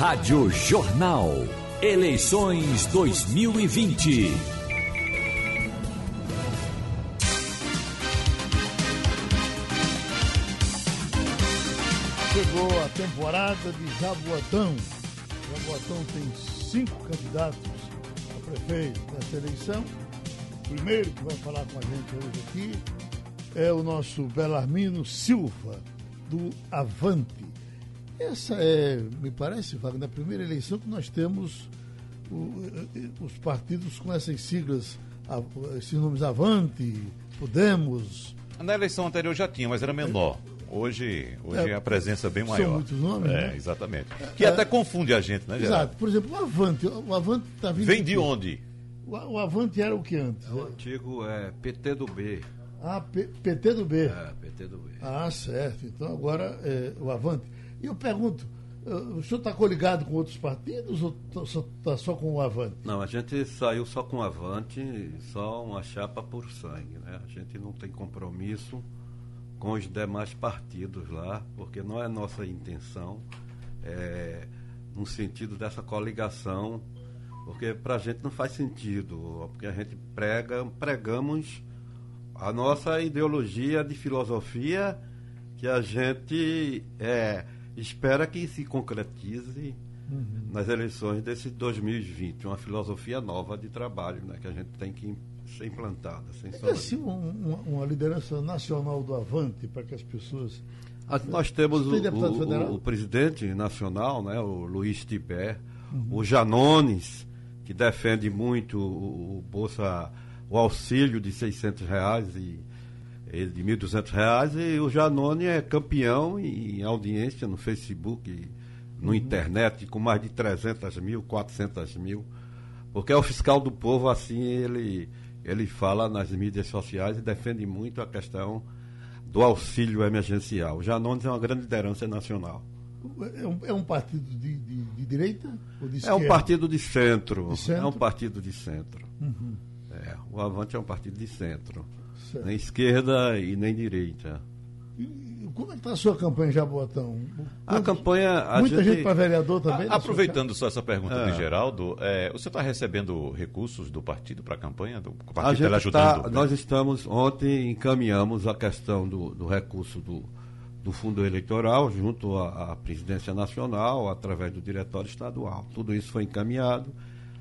Rádio Jornal. Eleições 2020. Chegou a temporada de Jaboatão. Jaboatão tem cinco candidatos a prefeito nessa eleição. O primeiro que vai falar com a gente hoje aqui é o nosso Belarmino Silva, do Avante. Essa é, me parece, Wagner, a primeira eleição que nós temos o, os partidos com essas siglas, esses nomes Avante, Podemos. Na eleição anterior já tinha, mas era menor. Hoje, hoje é, a presença é bem maior. São muitos nomes, É, né? exatamente. Que até confunde a gente, né, Geraldo? Exato. Por exemplo, o Avante. O Avante tá vindo Vem de onde? O, o Avante era o que antes? O antigo é PT do B. Ah, P- PT do B. É, PT do B. Ah, certo. Então agora é o Avante. E eu pergunto, eh, o senhor está coligado com outros partidos ou está só com o Avante? Não, a gente saiu só com Avante, só uma chapa por sangue, né? A gente não tem compromisso com os demais partidos lá, porque não é nossa intenção, é, no sentido dessa coligação, porque para a gente não faz sentido, porque a gente prega, pregamos a nossa ideologia de filosofia que a gente é, espera que se concretize nas eleições desse 2020, uma filosofia nova de trabalho né, que a gente tem que ser implantada. Sem É assim um- uma, uma liderança nacional do Avante para que as pessoas. Ah, Nós temos o, o- o- presidente nacional, né, o Luiz Tibé, Uhum. o Janones, que defende muito o, o Bolsa, o auxílio de 600 reais e, e de 1.200 reais, e o Janone é campeão em audiência no Facebook, Uhum. no internet, com mais de 300 mil, 400 mil, porque é o fiscal do povo, assim, ele, ele fala nas mídias sociais e defende muito a questão do auxílio emergencial. O Janones é uma grande liderança nacional. É um, é um partido de, de- de direita ou de É esquerda? um partido de centro. De centro? É um partido de centro. Uhum. É, o Avante é um partido de centro. Certo. Nem esquerda e nem direita. E Como é que está a sua campanha em Jaboatão? A campanha. A Muita gente, gente para vereador também? A- sua aproveitando só essa pergunta É. de Geraldo, é, você está recebendo recursos do partido para a campanha? Do, o partido está gente ajudando? tá- nós estamos, ontem encaminhamos a questão do, do recurso do, do fundo eleitoral junto à, à presidência nacional, através do diretório estadual. Tudo isso foi encaminhado.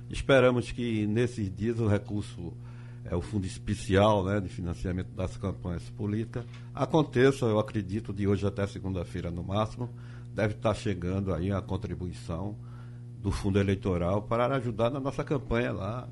Esperamos que nesses dias o recurso, é, o fundo especial né, de financiamento das campanhas políticas, aconteça, eu acredito, de hoje até segunda-feira no máximo. Deve estar chegando aí a contribuição do fundo eleitoral para ajudar na nossa campanha lá.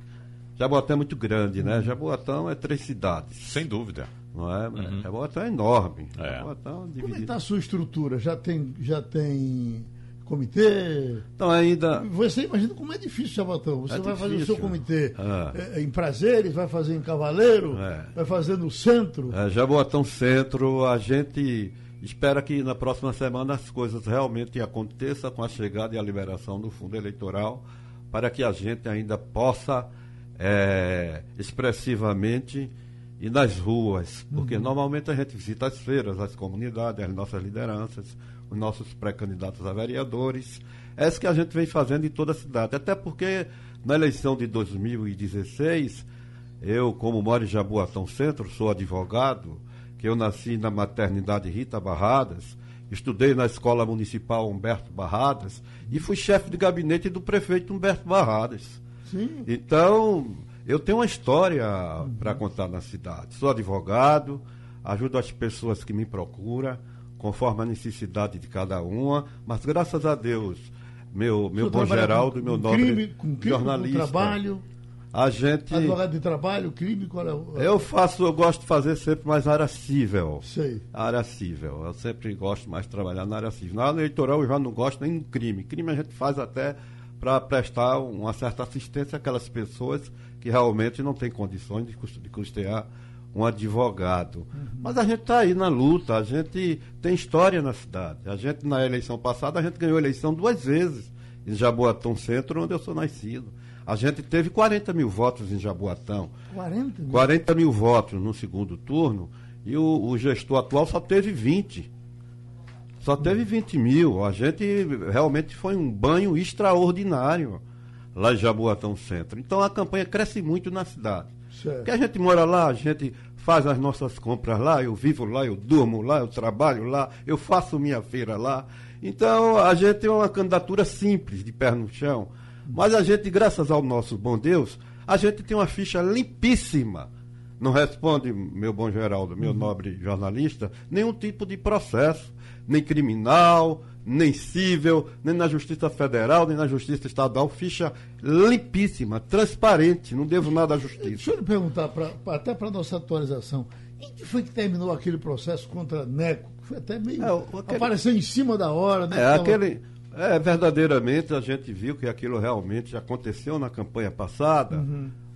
Jaboatão é muito grande, né? Jaboatão é três cidades, Sem dúvida. não é? Jaboatão é enorme. É. Jaboatão Como é que dividido. está a sua estrutura? Já tem, já tem comitê? Então ainda Você imagina como é difícil, Jaboatão. Você É vai fazer o difícil. seu comitê É. é, em prazeres, vai fazer em Cavaleiro, É. vai fazer no centro. É, Jaboatão Centro, a gente espera que na próxima semana as coisas realmente aconteçam com a chegada e a liberação do fundo eleitoral, para que a gente ainda possa é, expressivamente ir nas ruas, porque normalmente a gente visita as feiras, as comunidades, as nossas lideranças, os nossos pré-candidatos a vereadores. É isso que a gente vem fazendo em toda a cidade, até porque na eleição de 2016 eu, como moro em Jaboatão Centro, sou advogado, que eu nasci na maternidade Rita Barradas, estudei na Escola Municipal Humberto Barradas e fui chefe de gabinete do prefeito Humberto Barradas. Sim. Então, eu tenho uma história para contar na cidade. Sou advogado, ajudo as pessoas que me procuram, conforme a necessidade de cada uma, mas graças a Deus, meu, meu bom Geraldo, com- meu nobre crime, com crime, jornalista. Com trabalho, A gente. advogado de trabalho, crime, qual é o. Eu faço, eu gosto de fazer sempre mais área cível. Sei. Área cível. Eu sempre gosto mais de trabalhar na área cível. Na área eleitoral eu já não gosto nem no crime. Crime a gente faz até para prestar uma certa assistência àquelas pessoas que realmente não têm condições de custear um advogado. Mas a gente está aí na luta, a gente tem história na cidade. A gente, na eleição passada, a gente ganhou a eleição duas vezes em Jaboatão Centro, onde eu sou nascido. A gente teve 40 mil votos em Jaboatão. 40 mil. 40 mil votos no segundo turno e o, o gestor atual só teve 20. Só teve 20 mil. A gente realmente foi um banho extraordinário lá em Jaboatão Centro. Então a campanha cresce muito na cidade. Certo. Porque a gente mora lá, a gente faz as nossas compras lá, eu vivo lá, eu durmo lá, eu trabalho lá, eu faço minha feira lá. Então a gente tem uma candidatura simples, de pé no chão. Mas a gente, graças ao nosso bom Deus, a gente tem uma ficha limpíssima. Não responde, meu bom Geraldo, meu nobre jornalista, nenhum tipo de processo, nem criminal, nem cível, nem na Justiça Federal, nem na Justiça Estadual. Ficha limpíssima, transparente, não devo nada à Justiça. Deixa eu lhe perguntar, pra, até para nossa atualização, em que foi que terminou aquele processo contra Neco? Foi até meio. É, aquele- Apareceu em cima da hora, né? É, Tava- aquele. É, verdadeiramente a gente viu que aquilo realmente aconteceu na campanha passada.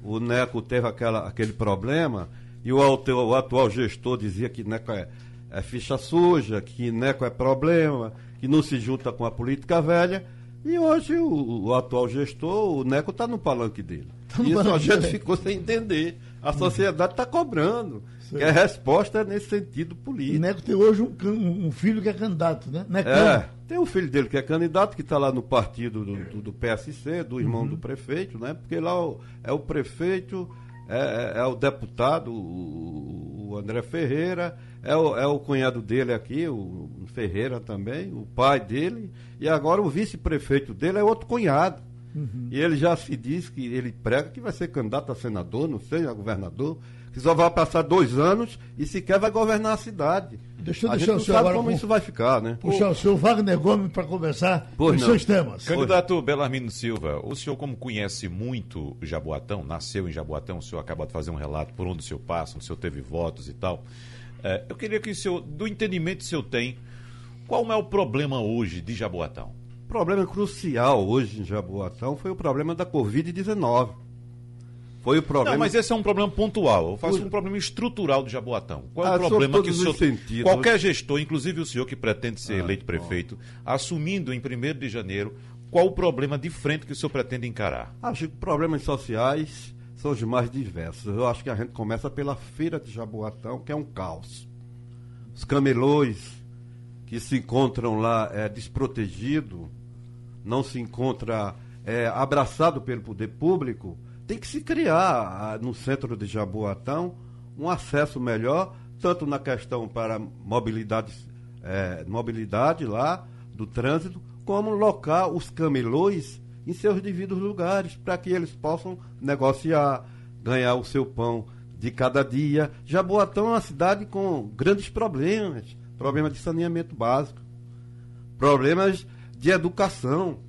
O Neco teve aquela, aquele problema e o, atu- o atual gestor dizia que Neco é, é ficha suja, que Neco é problema, que não se junta com a política velha. E hoje o, o atual gestor, o Neco está no palanque dele. no Isso a palanque gente dele. ficou sem entender. A sociedade está cobrando. Que a resposta é nesse sentido O político. Neco tem hoje um, um filho que é candidato, né? Necão. É, tem o filho dele que é candidato, que está lá no partido do, do- do PSC, do irmão do prefeito, né? Porque lá o- é o prefeito, é, é- é o deputado, o, o André Ferreira, é o, é o cunhado dele aqui, o Ferreira também, o pai dele, e agora o vice-prefeito dele é outro cunhado. E ele já se diz que ele prega que vai ser candidato a senador, não sei, a governador, que só vai passar dois anos e sequer vai governar a cidade. Deixa eu a deixar gente o não senhor sabe agora como com- isso vai ficar, né? Puxar o senhor Wagner Gomes para conversar Pois os não. seus temas. Candidato Belarmino Silva, o senhor, como conhece muito Jaboatão, nasceu em Jaboatão, o senhor acabou de fazer um relato por onde o senhor passa, onde o senhor teve votos e tal. É, eu queria que o senhor, do entendimento que o senhor tem, qual é o problema hoje de Jaboatão? O problema crucial hoje em Jaboatão foi o problema da Covid-19. Foi o problema. Não, mas esse é um problema pontual. Eu faço um problema estrutural do Jaboatão. Qual é Ah, o sob problema que o senhor. os sentidos. Qualquer gestor, inclusive o senhor que pretende ser Ah, eleito prefeito, assumindo em 1 de janeiro, qual o problema de frente que o senhor pretende encarar? Acho que problemas sociais são os mais diversos. Eu acho que a gente começa pela feira de Jaboatão, que é um caos. Os camelões que se encontram lá é, desprotegido, não se encontra é, abraçado pelo poder público, tem que se criar ah, no centro de Jaboatão um acesso melhor, tanto na questão para mobilidade, é, mobilidade lá do trânsito, como locar os camelões em seus devidos lugares, para que eles possam negociar, ganhar o seu pão de cada dia. Jaboatão é uma cidade com grandes problemas, problemas de saneamento básico, problemas de educação,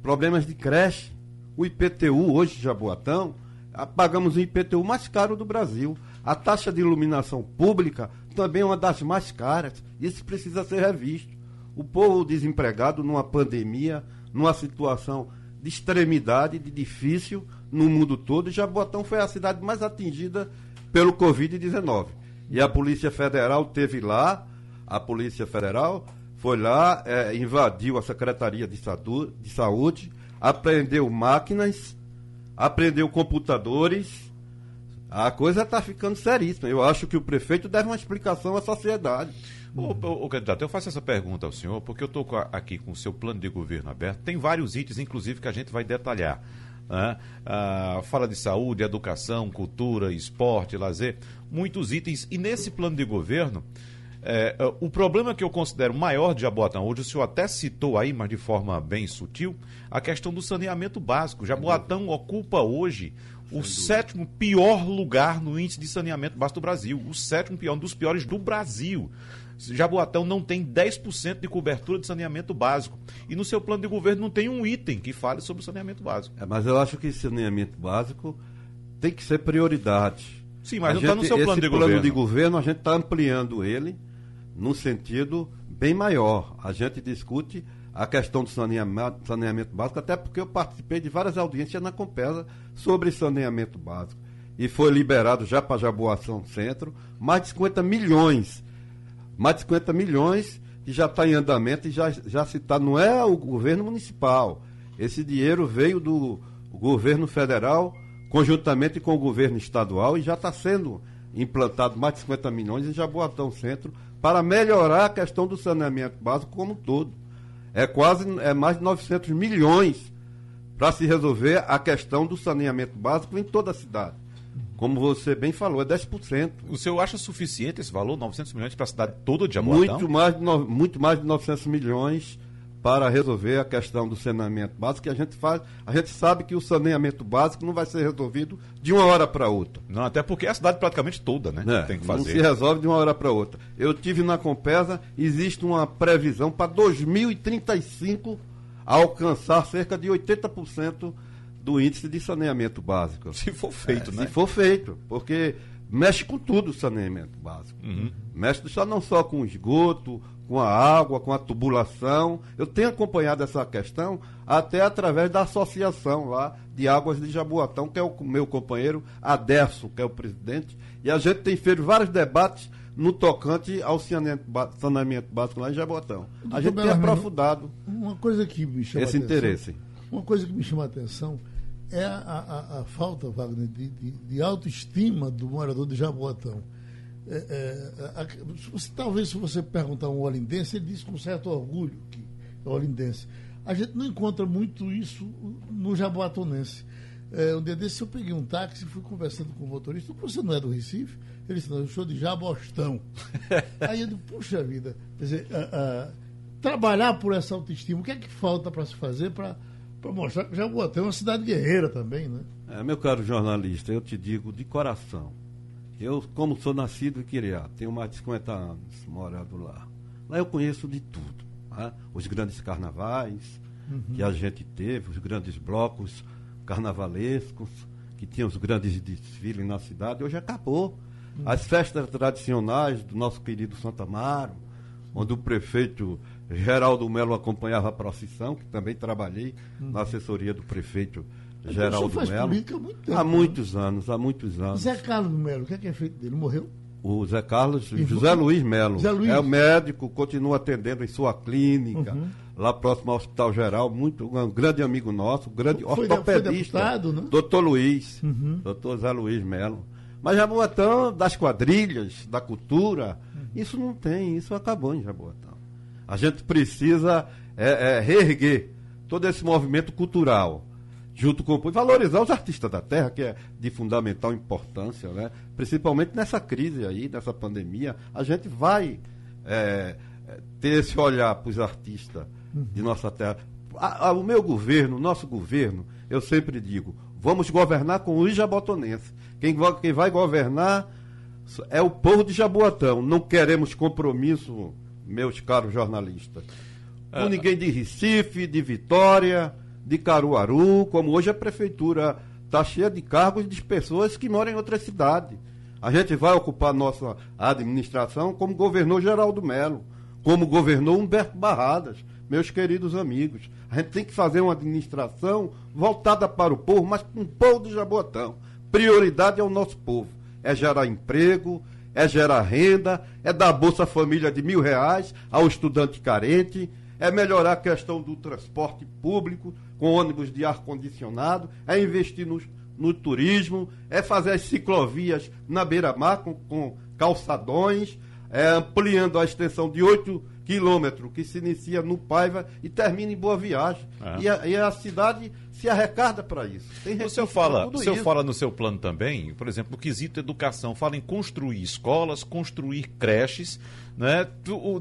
problemas de creche. O IPTU hoje, Jaboatão, ah, pagamos o IPTU mais caro do Brasil. A taxa de iluminação pública também é uma das mais caras. Isso precisa ser revisto. O povo desempregado numa pandemia, numa situação de extremidade, de difícil no mundo todo, Jaboatão foi a cidade mais atingida pelo Covid-19. E a Polícia Federal teve lá, a Polícia Federal foi lá, eh, invadiu a Secretaria de, Sadu- de Saúde, apreendeu máquinas, apreendeu computadores. A coisa está ficando seríssima. Eu acho que o prefeito deve uma explicação à sociedade. Ô, ô, candidato, eu faço essa pergunta ao senhor porque eu estou aqui com o seu plano de governo aberto. Tem vários itens, inclusive, que a gente vai detalhar. né? Ah, fala de saúde, educação, cultura, esporte, lazer, muitos itens. E nesse plano de governo, é, é, o problema que eu considero maior de Jaboatão hoje, o senhor até citou aí, mas de forma bem sutil, a questão do saneamento básico. Jaboatão ocupa hoje o sétimo pior lugar no índice de saneamento básico do Brasil. O sétimo pior, um dos piores do Brasil. Jaboatão não tem 10% de cobertura de saneamento básico. E no seu plano de governo não tem um item que fale sobre o saneamento básico. É, mas eu acho que saneamento básico tem que ser prioridade. Sim, mas A não está no seu plano de plano governo. de governo, a gente está ampliando ele num sentido bem maior. A gente discute a questão do saneamento, saneamento básico, até porque eu participei de várias audiências na Compesa sobre saneamento básico. E foi liberado já para Jaboação Centro mais de 50 milhões. Mais de 50 milhões que já está em andamento e já, já se está. Não é o governo municipal. Esse dinheiro veio do governo federal conjuntamente com o governo estadual e já está sendo implantado mais de 50 milhões em Jaboatão Centro para melhorar a questão do saneamento básico como um todo. É quase é mais de 900 milhões para se resolver a questão do saneamento básico em toda a cidade. Como você bem falou, é 10%. O senhor acha suficiente esse valor, 900 milhões, para a cidade toda de Jaboatão? Muito mais, de no, muito mais de 900 milhões para resolver a questão do saneamento básico, que a gente faz, a gente sabe que o saneamento básico não vai ser resolvido de uma hora para outra. Não, até porque é a cidade praticamente toda, né? É, tem que fazer. Não se resolve de uma hora para outra. Eu tive na Compesa, existe uma previsão para 2035 alcançar cerca de 80% do índice de saneamento básico. Se for feito, é, né? Se for feito, porque mexe com tudo o saneamento básico. Uhum. Mexe só, não só com esgoto, com a água, com a tubulação. Eu tenho acompanhado essa questão até através da associação lá de Águas de Jaboatão, que é o meu companheiro Aderso, que é o presidente, e a gente tem feito vários debates no tocante ao saneamento básico lá em Jaboatão. A gente tem aprofundado uma coisa que me chama esse atenção, interesse. Uma coisa que me chama a atenção é a, a, a falta, Wagner, de, de, de autoestima do morador de Jaboatão é, é, a, você, talvez se você perguntar a um olindense, ele diz com certo orgulho que é olindense. A gente não encontra muito isso no jaboatonense. É, um dia desse eu peguei um táxi e fui conversando com o motorista. Você não é do Recife? Ele disse, não, eu sou de Jabostão. Aí eu disse, puxa vida, quer dizer, trabalhar por essa autoestima, o que é que falta para se fazer para mostrar que Jaboatão é uma cidade guerreira também, né? É, meu caro jornalista, eu te digo de coração, eu, como sou nascido e criado, tenho mais de 50 anos morando lá. Lá eu conheço de tudo. Tá? Os grandes carnavais uhum. que a gente teve, os grandes blocos carnavalescos, que tinham os grandes desfiles na cidade, hoje acabou. Uhum. As festas tradicionais do nosso querido Santa Amaro, onde o prefeito Geraldo Melo acompanhava a procissão, que também trabalhei uhum. na assessoria do prefeito Geraldo faz Melo. Política há, muito tempo, há né? muitos anos, há muitos anos. Zé Carlos Melo, o que é, que é feito dele? Morreu? O Zé Carlos, José Luiz Melo. Luiz. É o médico, continua atendendo em sua clínica, uhum. lá próximo ao Hospital Geral, muito, um grande amigo nosso, um grande foi, ortopedista. Foi deputado, né? Doutor Luiz, uhum. doutor Zé Luiz Melo. Mas Jaboatão, das quadrilhas, da cultura, uhum. isso não tem, isso acabou em Jaboatão. A gente precisa é, é, reerguer todo esse movimento cultural junto com o valorizar os artistas da terra, que é de fundamental importância, né? principalmente nessa crise aí, nessa pandemia, a gente vai é, ter esse olhar para os artistas de nossa terra. A, a, o meu governo, o nosso governo, eu sempre digo, vamos governar com os jabotonenses. Quem, quem vai governar é o povo de Jaboatão. Não queremos compromisso, meus caros jornalistas, com é. ninguém de Recife, de Vitória de Caruaru, como hoje a prefeitura está cheia de cargos de pessoas que moram em outra cidade. A gente vai ocupar nossa administração como governou Geraldo Melo, como governou Humberto Barradas, meus queridos amigos. A gente tem que fazer uma administração voltada para o povo, mas com o povo de Jabotão. Prioridade é o nosso povo. É gerar emprego, é gerar renda, é dar Bolsa Família de mil reais ao estudante carente, é melhorar a questão do transporte público, com ônibus de ar-condicionado, é investir no, no, turismo, é fazer as ciclovias na beira-mar com, com, calçadões, é ampliando a extensão de 8 quilômetros, que se inicia no Paiva e termina em Boa Viagem. É. E, a, e, a, cidade se arrecada para isso. o senhor, fala, o senhor fala no seu plano também, por exemplo, no quesito educação, fala em construir escolas, construir creches, né?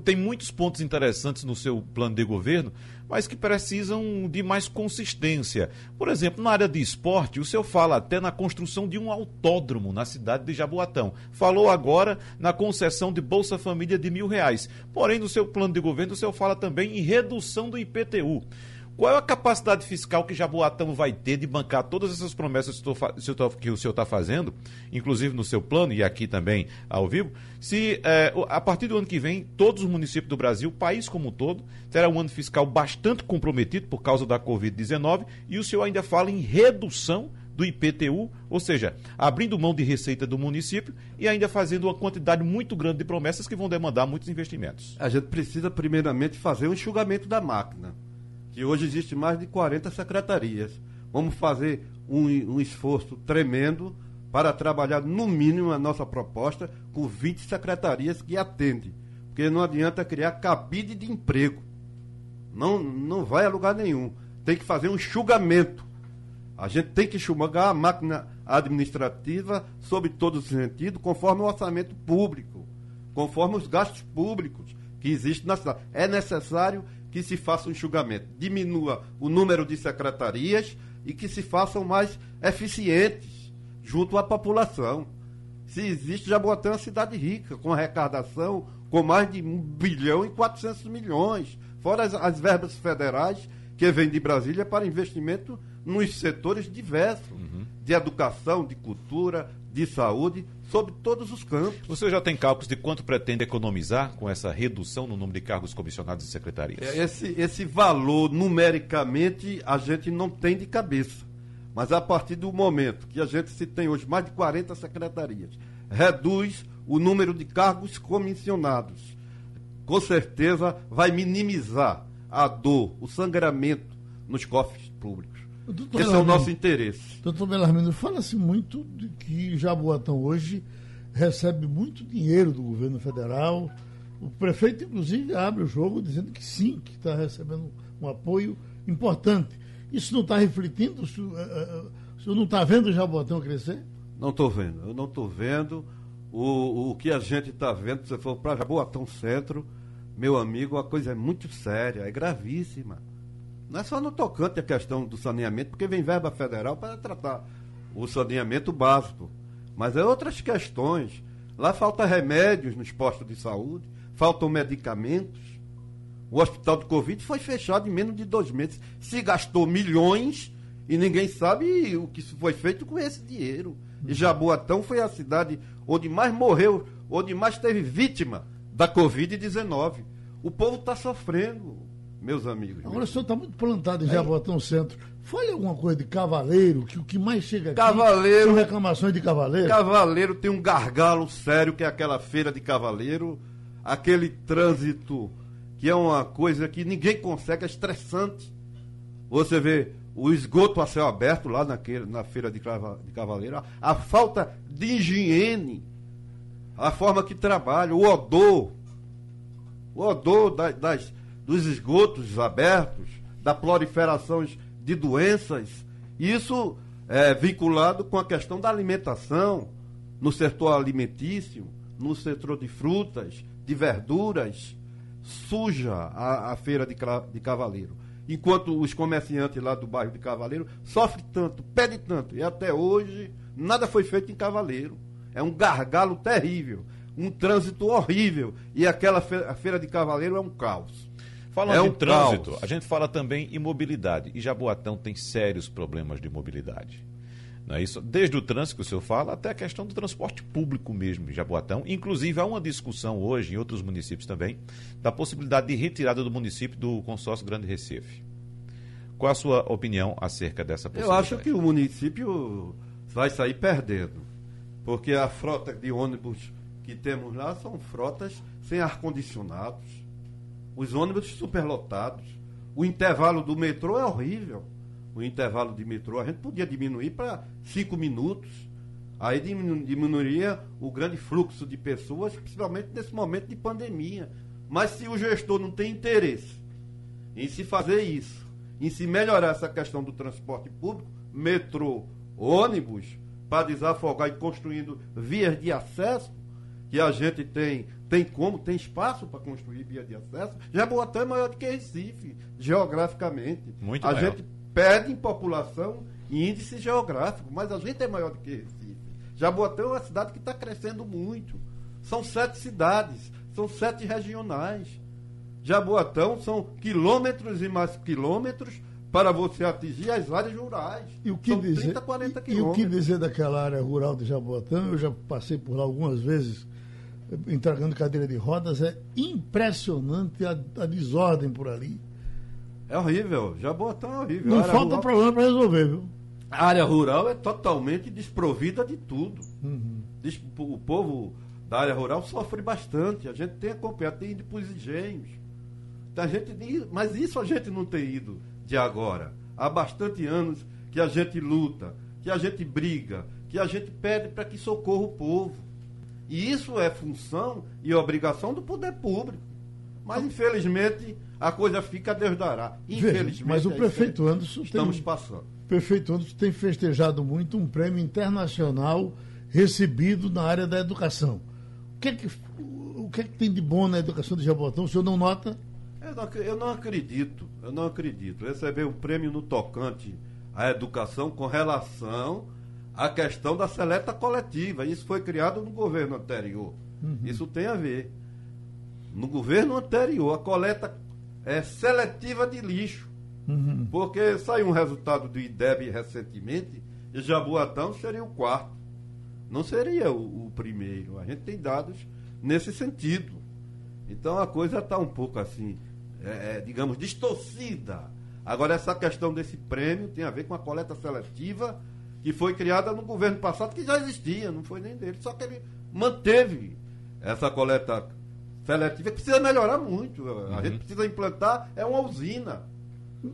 Tem muitos pontos interessantes no seu plano de governo, mas que precisam de mais consistência. Por exemplo, na área de esporte, o senhor fala até na construção de um autódromo na cidade de Jaboatão. Falou agora na concessão de Bolsa Família de mil reais. Porém, no seu plano de governo, o senhor fala também em redução do IPTU. Qual é a capacidade fiscal que Jaboatão vai ter de bancar todas essas promessas que o senhor está fazendo, inclusive no seu plano e aqui também ao vivo, se é, a partir do ano que vem, todos os municípios do Brasil, o país como um todo, terá um ano fiscal bastante comprometido por causa da Covid-19 e o senhor ainda fala em redução do IPTU, ou seja, abrindo mão de receita do município e ainda fazendo uma quantidade muito grande de promessas que vão demandar muitos investimentos. A gente precisa primeiramente fazer um enxugamento da máquina que hoje existe mais de 40 secretarias. Vamos fazer um, um esforço tremendo para trabalhar, no mínimo, a nossa proposta com 20 secretarias que atendem. Porque não adianta criar cabide de emprego. Não, não vai a lugar nenhum. Tem que fazer um enxugamento. A gente tem que enxugar a máquina administrativa sob todos os sentidos, conforme o orçamento público, conforme os gastos públicos que existem na cidade. É necessário que se faça um enxugamento, diminua o número de secretarias e que se façam mais eficientes junto à população. Se existe, Jaboatão é uma cidade rica, com arrecadação com mais de 1 bilhão e 400 milhões, fora as, as verbas federais que vêm de Brasília para investimento nos setores diversos, uhum. de educação, de cultura, de saúde, sobre todos os campos. Você já tem cálculos de quanto pretende economizar com essa redução no número de cargos comissionados e secretarias? É, esse, esse valor, numericamente, a gente não tem de cabeça. Mas a partir do momento que a gente se tem hoje mais de 40 secretarias, reduz o número de cargos comissionados. Com certeza vai minimizar a dor, o sangramento nos cofres públicos. Doutor Esse é o nosso interesse. Doutor Belarmino, fala-se muito de que Jaboatão hoje recebe muito dinheiro do governo federal. O prefeito, inclusive, abre o jogo dizendo que sim, que está recebendo um apoio importante. Isso não está refletindo? O senhor, uh, o senhor não está vendo o Jaboatão crescer? Não estou vendo. Eu não estou vendo. O, o que a gente está vendo, se você for para Jaboatão Centro, meu amigo, a coisa é muito séria, é gravíssima. Não é só no tocante a questão do saneamento, porque vem verba federal para tratar o saneamento básico. Mas é outras questões. Lá falta remédios nos postos de saúde, faltam medicamentos. O hospital de Covid foi fechado em menos de dois meses. Se gastou milhões e ninguém sabe o que foi feito com esse dinheiro. E Jaboatão foi a cidade onde mais morreu, onde mais teve vítima da Covid-19. O povo está sofrendo, meus amigos. Agora o senhor está muito plantado em Jaboatão Centro. Fale alguma coisa de cavaleiro, que o que mais chega aqui cavaleiro, são reclamações de cavaleiro. Cavaleiro tem um gargalo sério, que é aquela feira de cavaleiro, aquele trânsito que é uma coisa que ninguém consegue, é estressante. Você vê o esgoto a céu aberto lá naquele, na feira de, de Cavaleiro, a, a, falta de higiene, a forma que trabalha, o odor, o odor da, das, dos esgotos abertos, da proliferação de doenças, isso é vinculado com a questão da alimentação, no setor alimentício, no setor de frutas, de verduras, suja a, a feira de, de Cavaleiro enquanto os comerciantes lá do bairro de Cavaleiro sofrem tanto, pedem tanto, e até hoje nada foi feito em Cavaleiro. É um gargalo terrível, um trânsito horrível, e aquela feira, feira de Cavaleiro é um caos. Falando é um em trânsito, caos. a gente fala também em mobilidade, e Jaboatão tem sérios problemas de mobilidade. Não é isso? Desde o trânsito que o senhor fala até a questão do transporte público mesmo em Jaboatão. Inclusive, há uma discussão hoje em outros municípios também da possibilidade de retirada do município do consórcio Grande Recife. Qual a sua opinião acerca dessa possibilidade? Eu acho que o município vai sair perdendo. Porque a frota de ônibus que temos lá são frotas sem ar-condicionados. Os ônibus superlotados. O intervalo do metrô é horrível o intervalo de metrô, a gente podia diminuir para cinco minutos. Aí diminuiria o grande fluxo de pessoas, principalmente nesse momento de pandemia. Mas se o gestor não tem interesse em se fazer isso, em se melhorar essa questão do transporte público, metrô, ônibus, para desafogar e construindo vias de acesso, que a gente tem, tem como, tem espaço para construir vias de acesso. Jaboatão é maior do que Recife, geograficamente. Muito a maior. gente perde em população e índice geográfico, mas a gente é maior do que Recife. Jaboatão é uma cidade que está crescendo muito. São sete cidades, são sete regionais. Jaboatão são quilômetros e mais quilômetros para você atingir as áreas rurais. E o que são dizer, 30, 40 quilômetros. E o que dizer daquela área rural de Jaboatão? Eu já passei por lá algumas vezes entregando cadeira de rodas. É impressionante a, a desordem por ali. É horrível. Jaboatão é horrível. Não falta rural... problema para resolver, viu? A área rural é totalmente desprovida de tudo. Uhum. O povo da área rural sofre bastante. A gente tem acompanhado, tem ido para os engenhos. A gente, mas isso a gente não tem ido de agora. Há bastante anos que a gente luta, que a gente briga, que a gente pede para que socorra o povo. E isso é função e obrigação do poder público. Mas, infelizmente, a coisa fica a Deus dará. Infelizmente, Veja, mas o é prefeito Anderson estamos tem, passando. o prefeito Anderson tem festejado muito um prêmio internacional recebido na área da educação. O que é que, o que, é que tem de bom na educação de Jabotão? O senhor não nota? Eu não, eu não acredito, eu não acredito. Receber um prêmio no tocante à educação com relação à questão da seleta coletiva. Isso foi criado no governo anterior. Isso tem a ver. No governo anterior, a coleta é seletiva de lixo. Uhum. Porque saiu um resultado do IDEB recentemente e Jaboatão seria o quarto. Não seria o, o primeiro. A gente tem dados nesse sentido. Então a coisa está um pouco assim, é, é, digamos, distorcida. Agora, essa questão desse prêmio tem a ver com a coleta seletiva que foi criada no governo passado, que já existia, não foi nem dele. Só que ele manteve essa coleta seletiva, que precisa melhorar muito. A gente precisa implantar, é uma usina.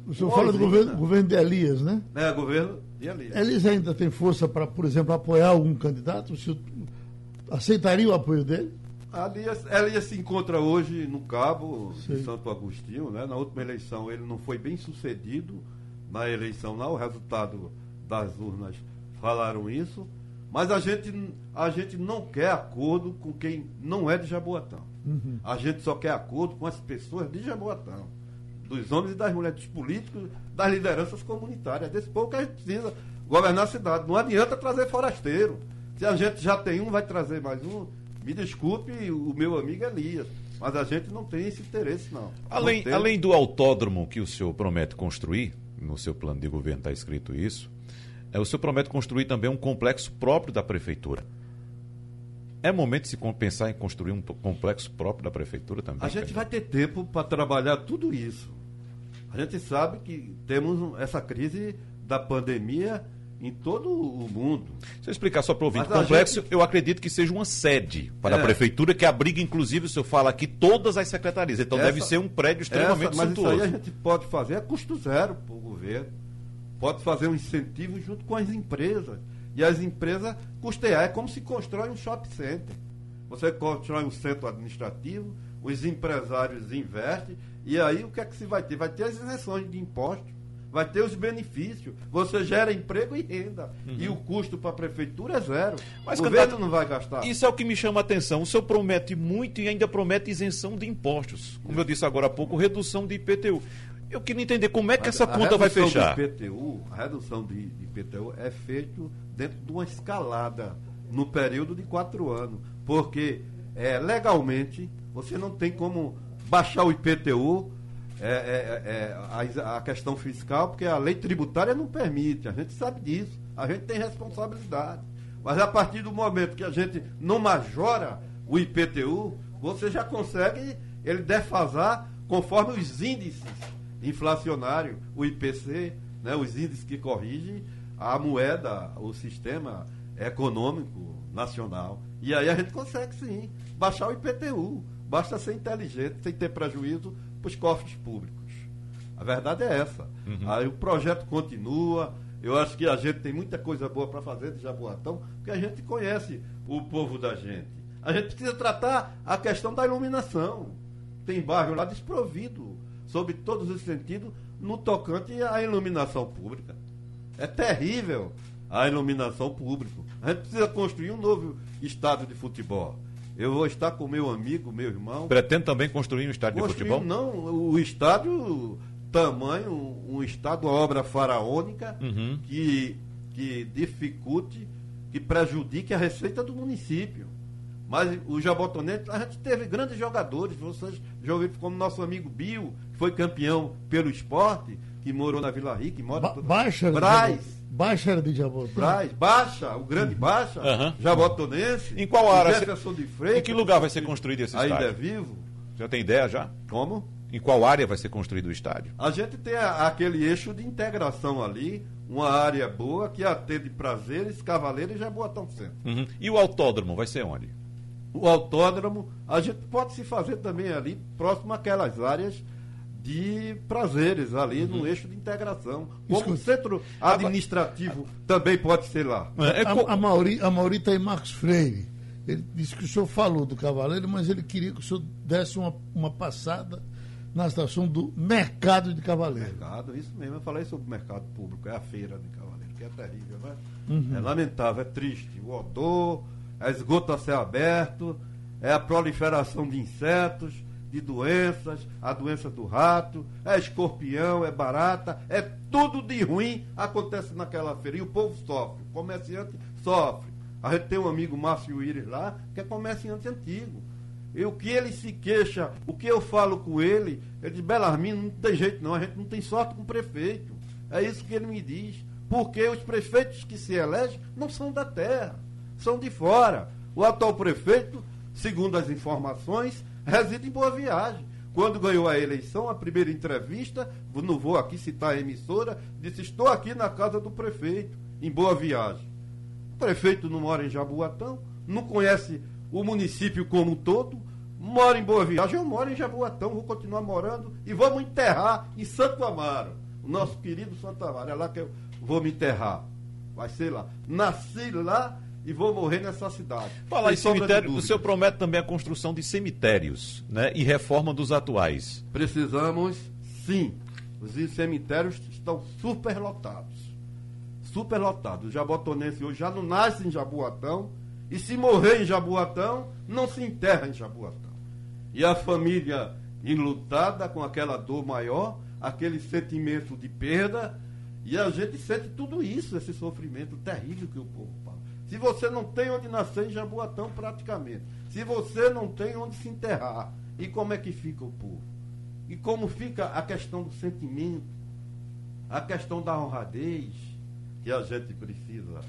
O senhor Uma fala do usina. governo, governo de Elias, né? É, governo e ali. Elias ainda tem força para, por exemplo, apoiar algum candidato? O senhor aceitaria o apoio dele? Elias, Elias se encontra hoje no Cabo Sei. de Santo Agostinho, né? Na última eleição ele não foi bem sucedido na eleição lá, o resultado das urnas falaram isso, mas a gente, a gente não quer acordo com quem não é de Jaboatão. A gente só quer acordo com as pessoas de Jaboatão, dos homens e das mulheres, dos políticos, das lideranças comunitárias. É desse povo que a gente precisa governar a cidade. Não adianta trazer forasteiro. Se a gente já tem um, vai trazer mais um. Me desculpe o meu amigo Elias, mas a gente não tem esse interesse, não. Além, Não além do autódromo que o senhor promete construir, no seu plano de governo está escrito isso, é, o senhor promete construir também um complexo próprio da prefeitura. É momento de se pensar em construir um complexo próprio da prefeitura também? A gente vai ter tempo para trabalhar tudo isso. A gente sabe que temos essa crise da pandemia em todo o mundo. Se eu explicar só para o ouvinte, Mas a complexo, gente- eu acredito que seja uma sede para a É. prefeitura que abriga, inclusive, o senhor fala aqui, todas as secretarias. Então Essa- deve ser um prédio extremamente Essa- mas isso aí suntuoso. a gente pode fazer a custo zero para o governo. Pode fazer um incentivo junto com as empresas. E as empresas custear. É como se constrói um shopping center. Você constrói um centro administrativo, os empresários investem, e aí o que é que se vai ter? Vai ter as isenções de impostos, vai ter os benefícios, você gera emprego e renda. E o custo para a prefeitura é zero. Uhum. Mas, o governo não vai gastar. Isso é o que me chama a atenção. O senhor promete muito e ainda promete isenção de impostos. Como eu disse agora há pouco, redução de IPTU. Eu queria entender como é que essa conta vai redução fechar. do IPTU, a redução de, de IPTU é feito dentro de uma escalada no período de quatro anos. Porque é, legalmente você não tem como baixar o IPTU, é, é, é, a, a questão fiscal, porque a lei tributária não permite. A gente sabe disso. A gente tem responsabilidade. Mas a partir do momento que a gente não majora o IPTU, você já consegue ele defasar conforme os índices inflacionários, o IPC, né, os índices que corrigem a moeda, o sistema econômico nacional. E aí a gente consegue sim baixar o IPTU. Basta ser inteligente, sem ter prejuízo para os cofres públicos. A verdade é essa. Aí o projeto continua. Eu acho que a gente tem muita coisa boa para fazer de Jaboatão, porque a gente conhece o povo da gente. A gente precisa tratar a questão da iluminação. Tem bairro lá desprovido, sob todos os sentidos, no tocante à iluminação pública. É terrível a iluminação pública. A gente precisa construir um novo estádio de futebol. Eu vou estar com meu amigo, meu irmão, Pretende também construir um estádio de Construir, futebol? Não, o estádio, tamanho, um estádio, uma obra faraônica Uhum. que, que dificulte, que prejudique a receita do município. Mas o Jabotonense, a gente teve grandes jogadores, vocês já ouviram como nosso amigo Bill, foi campeão pelo esporte, que morou na Vila Rica, que mora Ba toda- baixa Braz. Baixa era de Jabotão. Braz, Baixa, o grande Baixa, Aham. Jabotonense. Em qual área? Jefferson de Freitas. Em que lugar vai ser construído esse Ainda é estádio? vivo. Já tem ideia já? Como? Em qual área vai ser construído o estádio? A gente tem a- aquele eixo de integração ali, uma área boa que atende Prazeres, Cavaleiro e Jaboatão Centro. Uhum. E o autódromo vai ser onde? O autódromo, a gente pode se fazer também ali, próximo àquelas áreas de prazeres, ali no eixo de integração. Como Escuta. centro administrativo também pode ser lá. É, A, co- a Mauri a Mauri está em Marcos Freire. Ele disse que o senhor falou do Cavaleiro, mas ele queria que o senhor desse uma, uma passada na situação do mercado de Cavaleiro. Mercado, isso mesmo. Eu falei sobre o mercado público, é a feira de Cavaleiro, que é terrível, né? Uhum. É lamentável, é triste. O odor, é esgoto a céu aberto, é a proliferação de insetos, de doenças, a doença do rato, é escorpião, é barata, é tudo de ruim acontece naquela feira. E o povo sofre, o comerciante sofre. A gente tem um amigo, Márcio Iris, lá, que é comerciante antigo. E o que ele se queixa, o que eu falo com ele, ele diz, Belarmino, não tem jeito não, a gente não tem sorte com o prefeito. É isso que ele me diz. Porque os prefeitos que se elegem não são da terra, são de fora. O atual prefeito, segundo as informações, reside em Boa Viagem. Quando ganhou a eleição, a primeira entrevista, não vou aqui citar a emissora, disse: Estou aqui na casa do prefeito, em Boa Viagem. O prefeito não mora em Jaboatão, não conhece o município como um todo, mora em Boa Viagem, eu moro em Jaboatão, vou continuar morando e vamos enterrar em Santo Amaro, o nosso querido Santo Amaro, é lá que eu vou me enterrar. Vai ser lá. Nasci lá e vou morrer nessa cidade. Falar em cemitério, o senhor promete também a construção de cemitérios, né? E reforma dos atuais. Precisamos, sim. Os cemitérios estão superlotados. Superlotados. O jabotonense hoje já não nasce em Jaboatão, e se morrer em Jaboatão, não se enterra em Jaboatão. E a família enlutada, com aquela dor maior, aquele sentimento de perda, e a gente sente tudo isso, esse sofrimento terrível que o povo passa. Se você não tem onde nascer em Jaboatão, praticamente. Se você não tem onde se enterrar, e como é que fica o povo? E como fica a questão do sentimento, a questão da honradez, que a gente precisa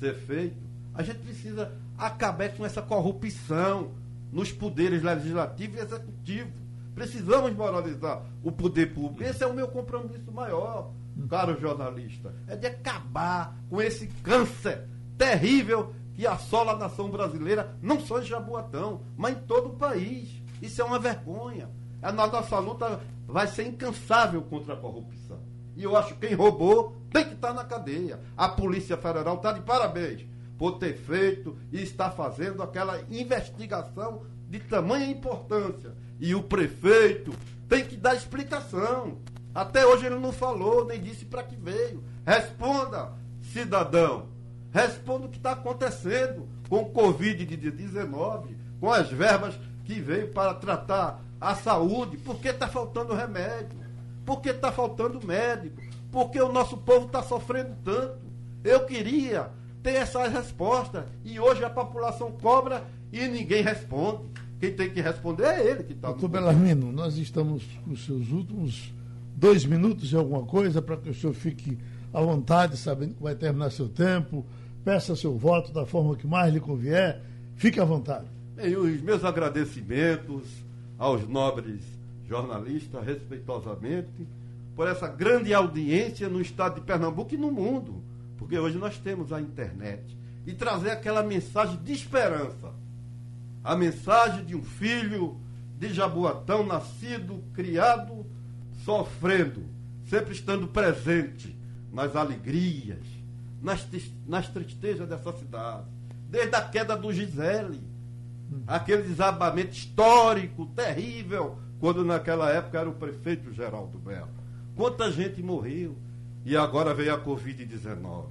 ser feito, a gente precisa acabar com essa corrupção nos poderes legislativo e executivo. Precisamos moralizar o poder público. Esse é o meu compromisso maior, caro jornalista. É de acabar com esse câncer terrível que assola a nação brasileira, não só em Jaboatão, mas em todo o país. Isso é uma vergonha. A nossa luta vai ser incansável contra a corrupção. E eu acho que quem roubou tem que estar na cadeia. A Polícia Federal está de parabéns por ter feito e está fazendo aquela investigação de tamanha importância. E o prefeito tem que dar explicação. Até hoje ele não falou, nem disse para que veio. Responda, cidadão. Responda o que está acontecendo com o Covid-19, com as verbas que veio para tratar a saúde. Por que está faltando remédio? Por que está faltando médico? Por que o nosso povo está sofrendo tanto? Eu queria tem essas respostas. E hoje a população cobra e ninguém responde. Quem tem que responder é ele que está Doutor Belarmino, nós estamos com os seus últimos dois minutos de alguma coisa para que o senhor fique à vontade, sabendo que vai terminar seu tempo. Peça seu voto da forma que mais lhe convier. Fique à vontade. Bem, os meus agradecimentos aos nobres jornalistas, respeitosamente, por essa grande audiência no estado de Pernambuco e no mundo porque hoje nós temos a internet, e trazer aquela mensagem de esperança. A mensagem de um filho de Jaboatão, nascido, criado, sofrendo, sempre estando presente nas alegrias, nas, nas tristezas dessa cidade. Desde a queda do Gisele, aquele desabamento histórico, terrível, quando naquela época era o prefeito Geraldo Belo. Quanta gente morreu, e agora veio a Covid-19,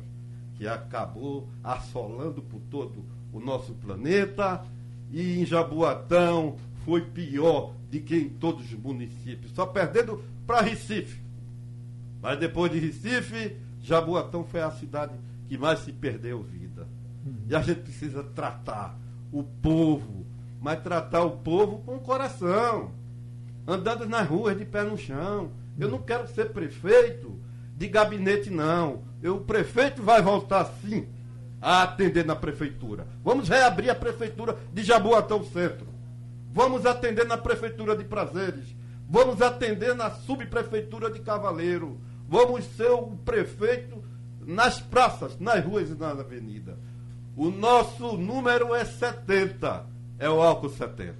que acabou assolando por todo o nosso planeta. E em Jaboatão foi pior do que em todos os municípios, só perdendo para Recife. Mas depois de Recife, Jaboatão foi a cidade que mais se perdeu vida. E a gente precisa tratar o povo, mas tratar o povo com o coração, andando nas ruas de pé no chão. Eu não quero ser prefeito de gabinete, não. Eu, o prefeito vai voltar sim a atender na prefeitura. Vamos reabrir a prefeitura de Jaboatão Centro. Vamos atender na prefeitura de Prazeres. Vamos atender na subprefeitura de Cavaleiro. Vamos ser o prefeito nas praças, nas ruas e nas avenidas. O nosso número é 70. É o álcool 70.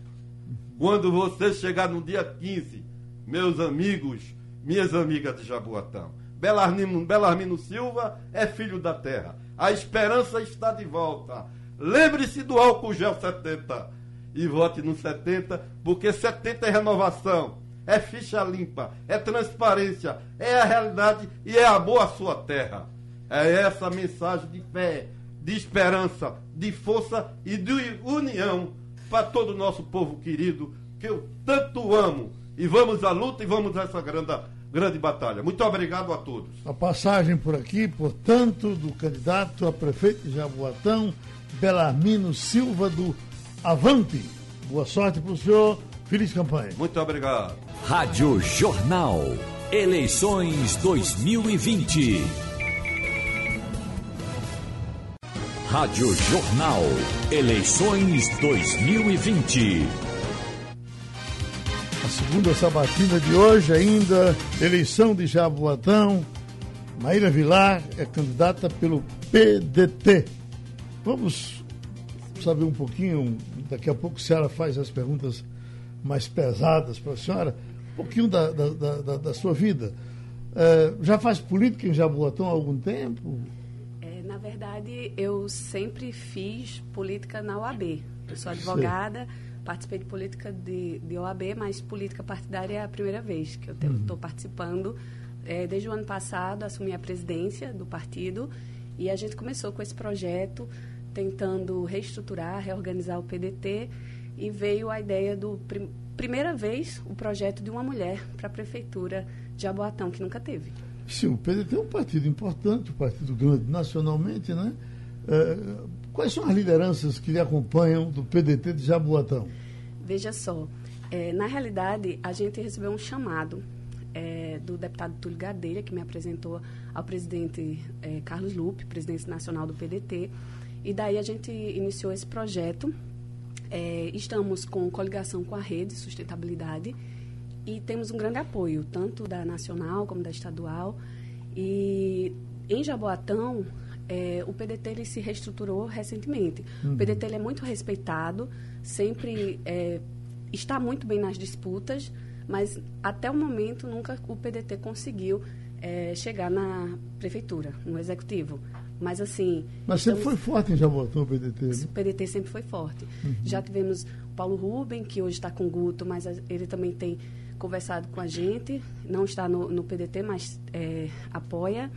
Quando você chegar no dia 15, meus amigos, minhas amigas de Jaboatão, Belarmino, Belarmino Silva é filho da terra. A esperança está de volta. Lembre-se do álcool gel 70 e vote no 70, porque 70 é renovação, é ficha limpa, é transparência, é a realidade e é amor à sua terra. É essa a mensagem de fé, de esperança, de força e de união para todo o nosso povo querido, que eu tanto amo. E vamos à luta e vamos a essa grande, grande batalha. Muito obrigado a todos. A passagem por aqui, portanto, do candidato a prefeito de Jaboatão, Belarmino Silva do Avante. Boa sorte para o senhor. Feliz campanha. Muito obrigado. Rádio Jornal. Eleições 2020. Rádio Jornal. Eleições 2020. A segunda sabatina de hoje ainda, eleição de Jaboatão. Maíra Vilar é candidata pelo PDT. Vamos saber um pouquinho, daqui a pouco a senhora faz as perguntas mais pesadas para a senhora, um pouquinho da, da, da, da sua vida. É, já faz política em Jaboatão há algum tempo? Na verdade, eu sempre fiz política na OAB. Eu sou advogada, Sim. participei de política de, de OAB, mas política partidária é a primeira vez que eu estou uhum. participando. É, desde o ano passado, assumi a presidência do partido e a gente começou com esse projeto, tentando reestruturar, reorganizar o PDT e veio a ideia do prim, primeira vez o projeto de uma mulher para a prefeitura de Aboatão, que nunca teve. Sim, o PDT é um partido importante, um partido grande nacionalmente, né? É, quais são as lideranças que lhe acompanham do PDT de Jaboatão? Veja só, é, na realidade, a gente recebeu um chamado é, do deputado Túlio Gadelha, que me apresentou ao presidente é, Carlos Lupe, presidente nacional do PDT, e daí a gente iniciou esse projeto. É, estamos com coligação com a rede Sustentabilidade, e temos um grande apoio, tanto da nacional como da estadual. E em Jaboatão, é, o PDT ele se reestruturou recentemente. Uhum. O PDT ele é muito respeitado, sempre é, está muito bem nas disputas, mas até o momento nunca o PDT conseguiu é, chegar na prefeitura, no executivo. Mas assim. Mas sempre estamos... foi forte em Jaboatão o PDT. Né? O PDT sempre foi forte. Uhum. Já tivemos o Paulo Ruben, que hoje está com o Guto, mas ele também tem conversado com a gente, não está no, no PDT, mas é, apoia.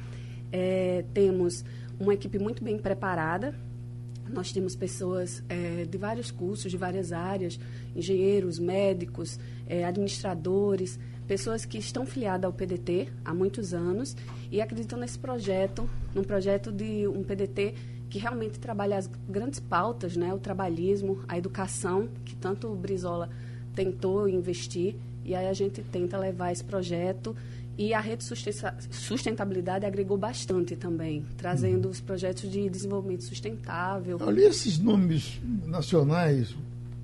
É, temos uma equipe muito bem preparada. Nós temos pessoas é, de vários cursos, de várias áreas, engenheiros, médicos, é, administradores, pessoas que estão filiadas ao PDT há muitos anos e acreditam nesse projeto, num projeto de um PDT que realmente trabalha as grandes pautas, né, o trabalhismo, a educação, que tanto o Brizola tentou investir e aí a gente tenta levar esse projeto e a rede sustentabilidade agregou bastante também, trazendo os projetos de desenvolvimento sustentável. Olha esses nomes nacionais, o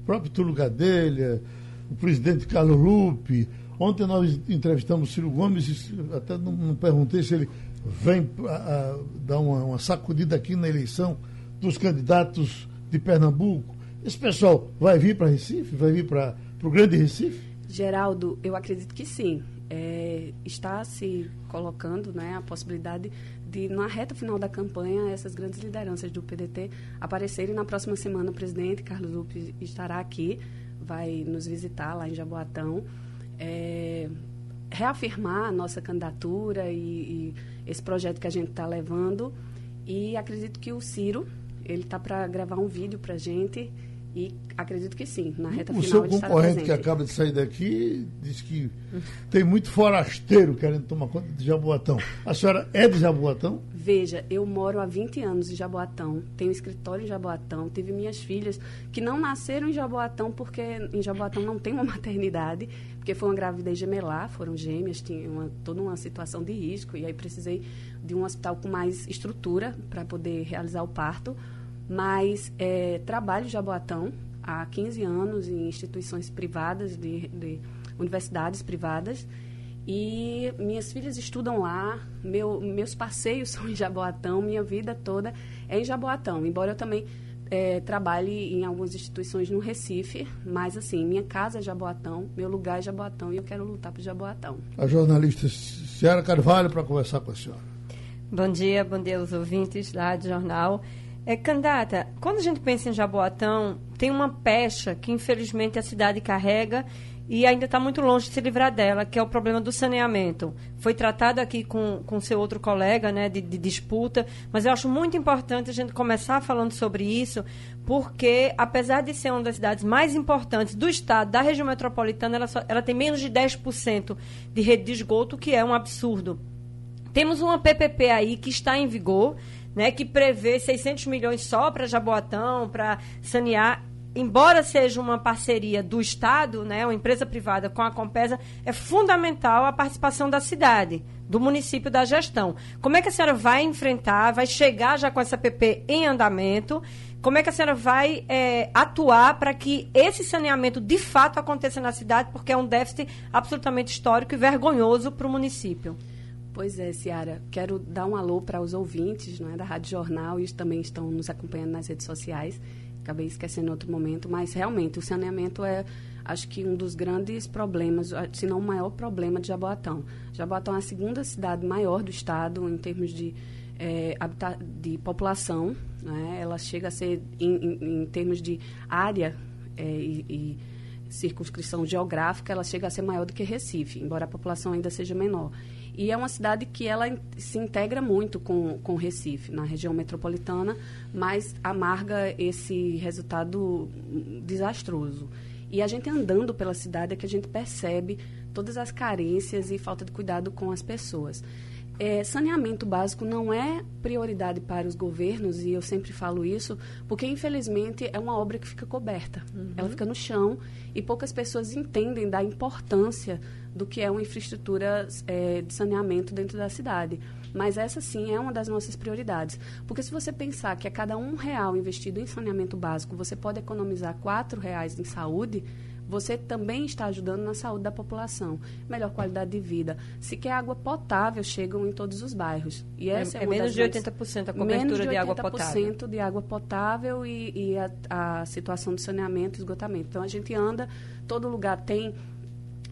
próprio Túlio Gadelha, o presidente Carlos Lupe. Ontem nós entrevistamos o Ciro Gomes, até não, perguntei se ele vem a, a, dar uma, uma sacudida aqui na eleição dos candidatos de Pernambuco. Esse pessoal vai vir para Recife? Vai vir para o Grande Recife? Geraldo, eu acredito que sim. É, está se colocando né, a possibilidade de, na reta final da campanha, essas grandes lideranças do PDT aparecerem. Na próxima semana, o presidente Carlos Lupe estará aqui, vai nos visitar lá em Jaboatão. É, reafirmar a nossa candidatura e, e, esse projeto que a gente está levando. E acredito que o Ciro, ele está para gravar um vídeo para a gente e acredito que sim, na reta o final. O seu concorrente que acaba de sair daqui diz que tem muito forasteiro querendo tomar conta de Jaboatão. A senhora é de Jaboatão? Veja, eu moro há 20 anos em Jaboatão, tenho escritório em Jaboatão, tive minhas filhas que não nasceram em Jaboatão porque em Jaboatão não tem uma maternidade, porque foi uma gravidez gemelar, foram gêmeas, tinha uma, toda uma situação de risco e aí precisei de um hospital com mais estrutura para poder realizar o parto mas é, trabalho em Jaboatão há 15 anos em instituições privadas, de, de, universidades privadas, e minhas filhas estudam lá, meu, meus passeios são em Jaboatão, minha vida toda é em Jaboatão, embora eu também é, trabalhe em algumas instituições no Recife, mas assim, minha casa é Jaboatão, meu lugar é Jaboatão e eu quero lutar por Jaboatão. A jornalista Ciara Carvalho para conversar com a senhora. Bom dia, bom dia aos ouvintes da Rádio Jornal. É, candidata, quando a gente pensa em Jaboatão, tem uma pecha que infelizmente a cidade carrega e ainda está muito longe de se livrar dela, que é o problema do saneamento. Foi tratado aqui com, com seu outro colega, né, de, de, disputa, mas eu acho muito importante a gente começar falando sobre isso, porque apesar de ser uma das cidades mais importantes do estado, da região metropolitana, ela, só, ela tem menos de 10% de rede de esgoto, que é um absurdo. Temos uma PPP aí que está em vigor, né, que prevê 600 milhões só para Jaboatão, para sanear embora seja uma parceria do Estado, né, uma empresa privada com a Compesa, é fundamental a participação da cidade, do município, da gestão. Como é que a senhora vai enfrentar, vai chegar já com essa PP em andamento? Como é que a senhora vai é, atuar para que esse saneamento de fato aconteça na cidade, porque é um déficit absolutamente histórico e vergonhoso para o município? Pois é, Ciara. Quero dar um alô para os ouvintes não é, da Rádio Jornal e também estão nos acompanhando nas redes sociais acabei esquecendo em outro momento, mas realmente o saneamento é, acho que um dos grandes problemas, se não o maior problema de Jaboatão. Jaboatão é a segunda cidade maior do estado em termos de, é, de população, né? ela chega a ser, em, em, em termos de área é, e, e circunscrição geográfica, ela chega a ser maior do que Recife, embora a população ainda seja menor. E é uma cidade que ela se integra muito com, com Recife, na região metropolitana, mas amarga esse resultado desastroso. E a gente andando pela cidade é que a gente percebe todas as carências e falta de cuidado com as pessoas. É, saneamento básico não é prioridade para os governos, e eu sempre falo isso, porque infelizmente é uma obra que fica coberta. Uhum. Ela fica no chão e poucas pessoas entendem da importância do que é uma infraestrutura é, de saneamento dentro da cidade. Mas essa sim é uma das nossas prioridades. Porque se você pensar que a cada um real investido em saneamento básico você pode economizar quatro reais em saúde, você também está ajudando na saúde da população. Melhor qualidade de vida. Sequer água potável chegam em todos os bairros. E é, essa é, é menos de 80% a cobertura de, de, água potável. Menos de 80% de água potável e, e a, a situação de saneamento e esgotamento. Então, a gente anda, todo lugar tem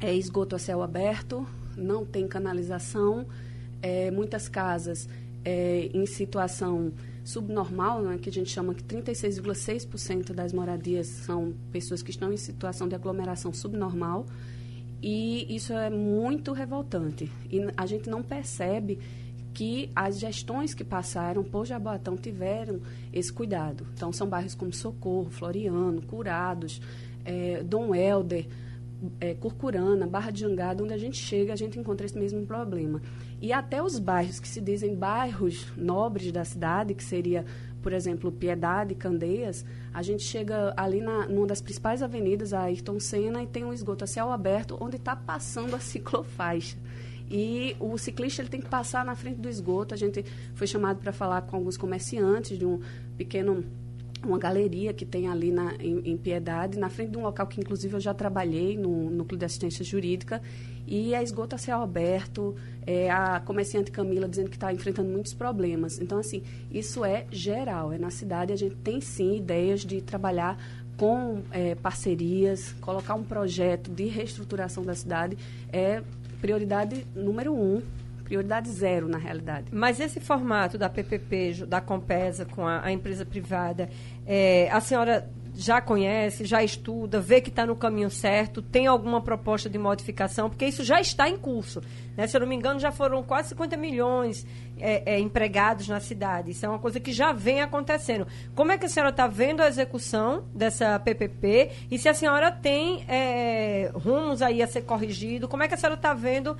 é, esgoto a céu aberto, não tem canalização, é, muitas casas é, em situação subnormal, né, que a gente chama que 36,6% das moradias são pessoas que estão em situação de aglomeração subnormal, e isso é muito revoltante. E a gente não percebe que as gestões que passaram por Jaboatão tiveram esse cuidado. Então, são bairros como Socorro, Floriano, Curados, é, Dom Helder, é, Curcurana, Barra de Jangada, onde a gente chega, a gente encontra esse mesmo problema. E até os bairros que se dizem bairros nobres da cidade, que seria, por exemplo, Piedade, Candeias, a gente chega ali na, numa das principais avenidas, a Ayrton Senna, e tem um esgoto a céu aberto, onde está passando a ciclofaixa. E o ciclista ele tem que passar na frente do esgoto. A gente foi chamado para falar com alguns comerciantes de um pequeno uma galeria que tem ali na, em, em, Piedade, na frente de um local que, inclusive, eu já trabalhei no Núcleo de Assistência Jurídica, e é esgoto a céu aberto, é, a comerciante Camila dizendo que está enfrentando muitos problemas. Então, assim, isso é geral, é na cidade, a gente tem sim ideias de trabalhar com é, parcerias, colocar um projeto de reestruturação da cidade. É prioridade número um prioridade zero na realidade. Mas esse formato da PPP, da Compesa com a, a empresa privada, é, a senhora já conhece, já estuda, vê que está no caminho certo, tem alguma proposta de modificação, porque isso já está em curso. Né? Se eu não me engano, já foram quase 50 milhões é, é, empregados na cidade. Isso é uma coisa que já vem acontecendo. Como é que a senhora está vendo a execução dessa PPP e se a senhora tem é, rumos aí a ser corrigido? Como é que a senhora está vendo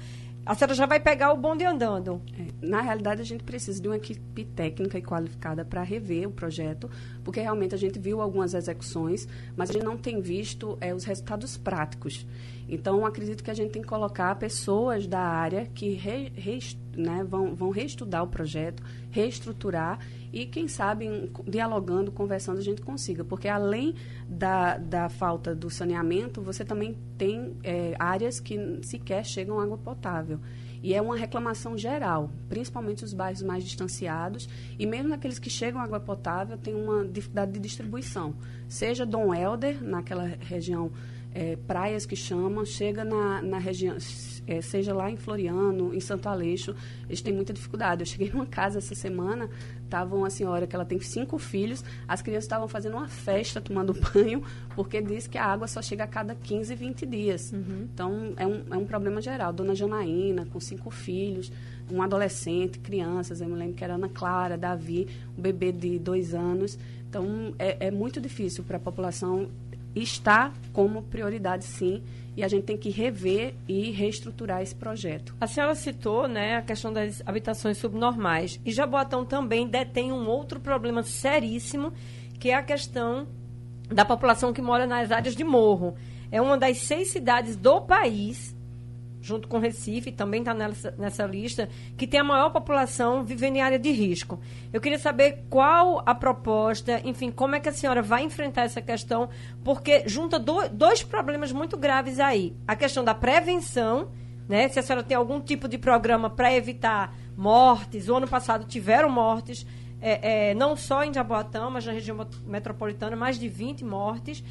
a senhora já vai pegar o bonde andando. É, na realidade, a gente precisa de uma equipe técnica e qualificada para rever o projeto, porque realmente a gente viu algumas execuções, mas a gente não tem visto é, os resultados práticos. Então, acredito que a gente tem que colocar pessoas da área que re, re, né, vão, vão reestudar o projeto, reestruturar e, quem sabe, dialogando, conversando, a gente consiga. Porque além da, da falta do saneamento, você também tem é, áreas que sequer chegam água potável. E é uma reclamação geral, principalmente os bairros mais distanciados, e mesmo naqueles que chegam água potável, tem uma dificuldade de distribuição. Seja Dom Helder, naquela região é, praias que chamam, chega na, na região, é, seja lá em Floriano, em Santo Aleixo, eles têm muita dificuldade. Eu cheguei numa casa essa semana, estavam a senhora que ela tem cinco filhos, as crianças estavam fazendo uma festa tomando banho, porque diz que a água só chega a cada 15, 20 dias. Uhum. Então, é um, é um problema geral. Dona Janaína, com cinco filhos, um adolescente, crianças, eu me lembro que era Ana Clara, Davi, um bebê de dois anos. Então, é, é muito difícil para a população estar como prioridade, sim, e a gente tem que rever e reestruturar esse projeto. A senhora citou né, a questão das habitações subnormais. E Jaboatão também detém um outro problema seríssimo, que é a questão da população que mora nas áreas de morro. É uma das seis cidades do país junto com Recife, também está nessa, nessa lista, que tem a maior população vivendo em área de risco. Eu queria saber qual a proposta, enfim, como é que a senhora vai enfrentar essa questão, porque junta do, dois problemas muito graves aí. A questão da prevenção, né? Se a senhora tem algum tipo de programa para evitar mortes, o ano passado tiveram mortes, é, é, não só em Jaboatão, mas na região metropolitana, mais de 20 mortes.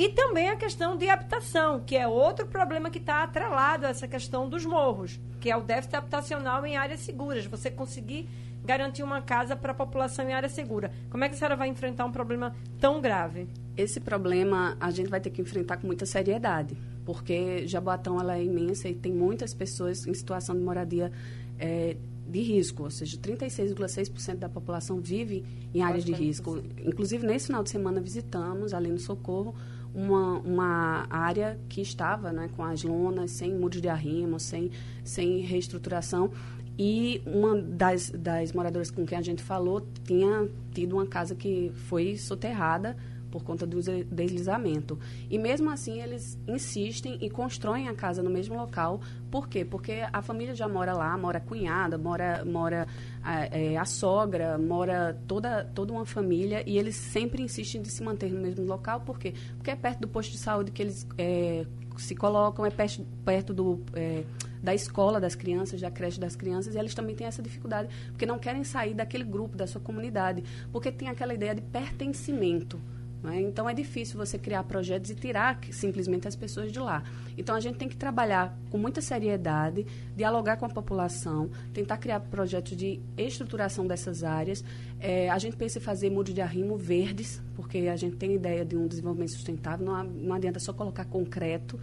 E também a questão de habitação, que é outro problema que está atrelado a essa questão dos morros, que é o déficit habitacional em áreas seguras. Você conseguir garantir uma casa para a população em área segura. Como é que a senhora vai enfrentar um problema tão grave? Esse problema a gente vai ter que enfrentar com muita seriedade, porque Jaboatão ela é imensa e tem muitas pessoas em situação de moradia é, de risco, ou seja, 36,6% da população vive em áreas de risco. Inclusive, nesse final de semana, visitamos, ali no Socorro, uma, uma área que estava né, com as lonas, sem muros de arrimo, sem, sem reestruturação. E uma das, das moradoras com quem a gente falou tinha tido uma casa que foi soterrada por conta do deslizamento. E mesmo assim eles insistem e constroem a casa no mesmo local. Por quê? Porque a família já mora lá, mora a cunhada, mora, mora a, é, a sogra, mora toda, toda uma família e eles sempre insistem de se manter no mesmo local. Por quê? Porque é perto do posto de saúde que eles é, se colocam, é perto, perto do... É, da escola das crianças, da creche das crianças, e eles também têm essa dificuldade, porque não querem sair daquele grupo, da sua comunidade, porque tem aquela ideia de pertencimento. Né? Então é difícil você criar projetos e tirar simplesmente as pessoas de lá. Então a gente tem que trabalhar com muita seriedade, dialogar com a população, tentar criar projetos de estruturação dessas áreas. É, a gente pensa em fazer muros de arrimo verdes, porque a gente tem ideia de um desenvolvimento sustentável, não, não adianta só colocar concreto.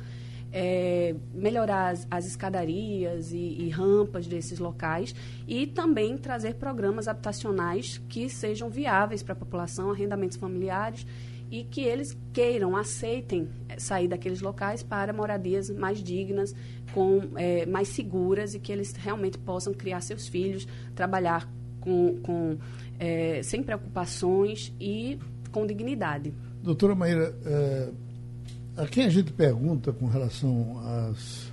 É, melhorar as, as escadarias e, e, rampas desses locais e também trazer programas habitacionais que sejam viáveis para a população, arrendamentos familiares e que eles queiram, aceitem sair daqueles locais para moradias mais dignas, com é, mais seguras e que eles realmente possam criar seus filhos, trabalhar com, com é, sem preocupações e com dignidade. Doutora Maíra, é, a quem a gente pergunta com relação às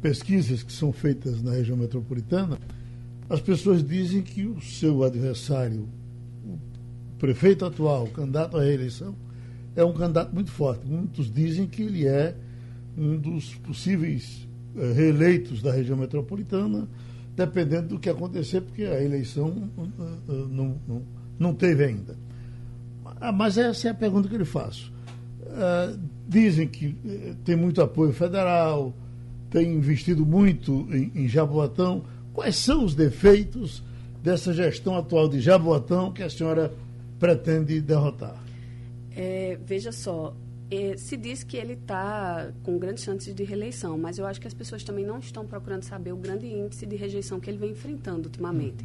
pesquisas que são feitas na região metropolitana, as pessoas dizem que o seu adversário, o prefeito atual, candidato à reeleição, é um candidato muito forte. Muitos dizem que ele é um dos possíveis uh, reeleitos da região metropolitana, dependendo do que acontecer, porque a eleição uh, uh, não, não, não, teve ainda. Ah, mas essa é a pergunta que eu lhe faço. Dizem que tem muito apoio federal, tem investido muito em, em Jaboatão. Quais são os defeitos dessa gestão atual de Jaboatão que a senhora pretende derrotar? É, veja só, é, se diz que ele está com grandes chances de reeleição, mas eu acho que as pessoas também não estão procurando saber o grande índice de rejeição que ele vem enfrentando ultimamente.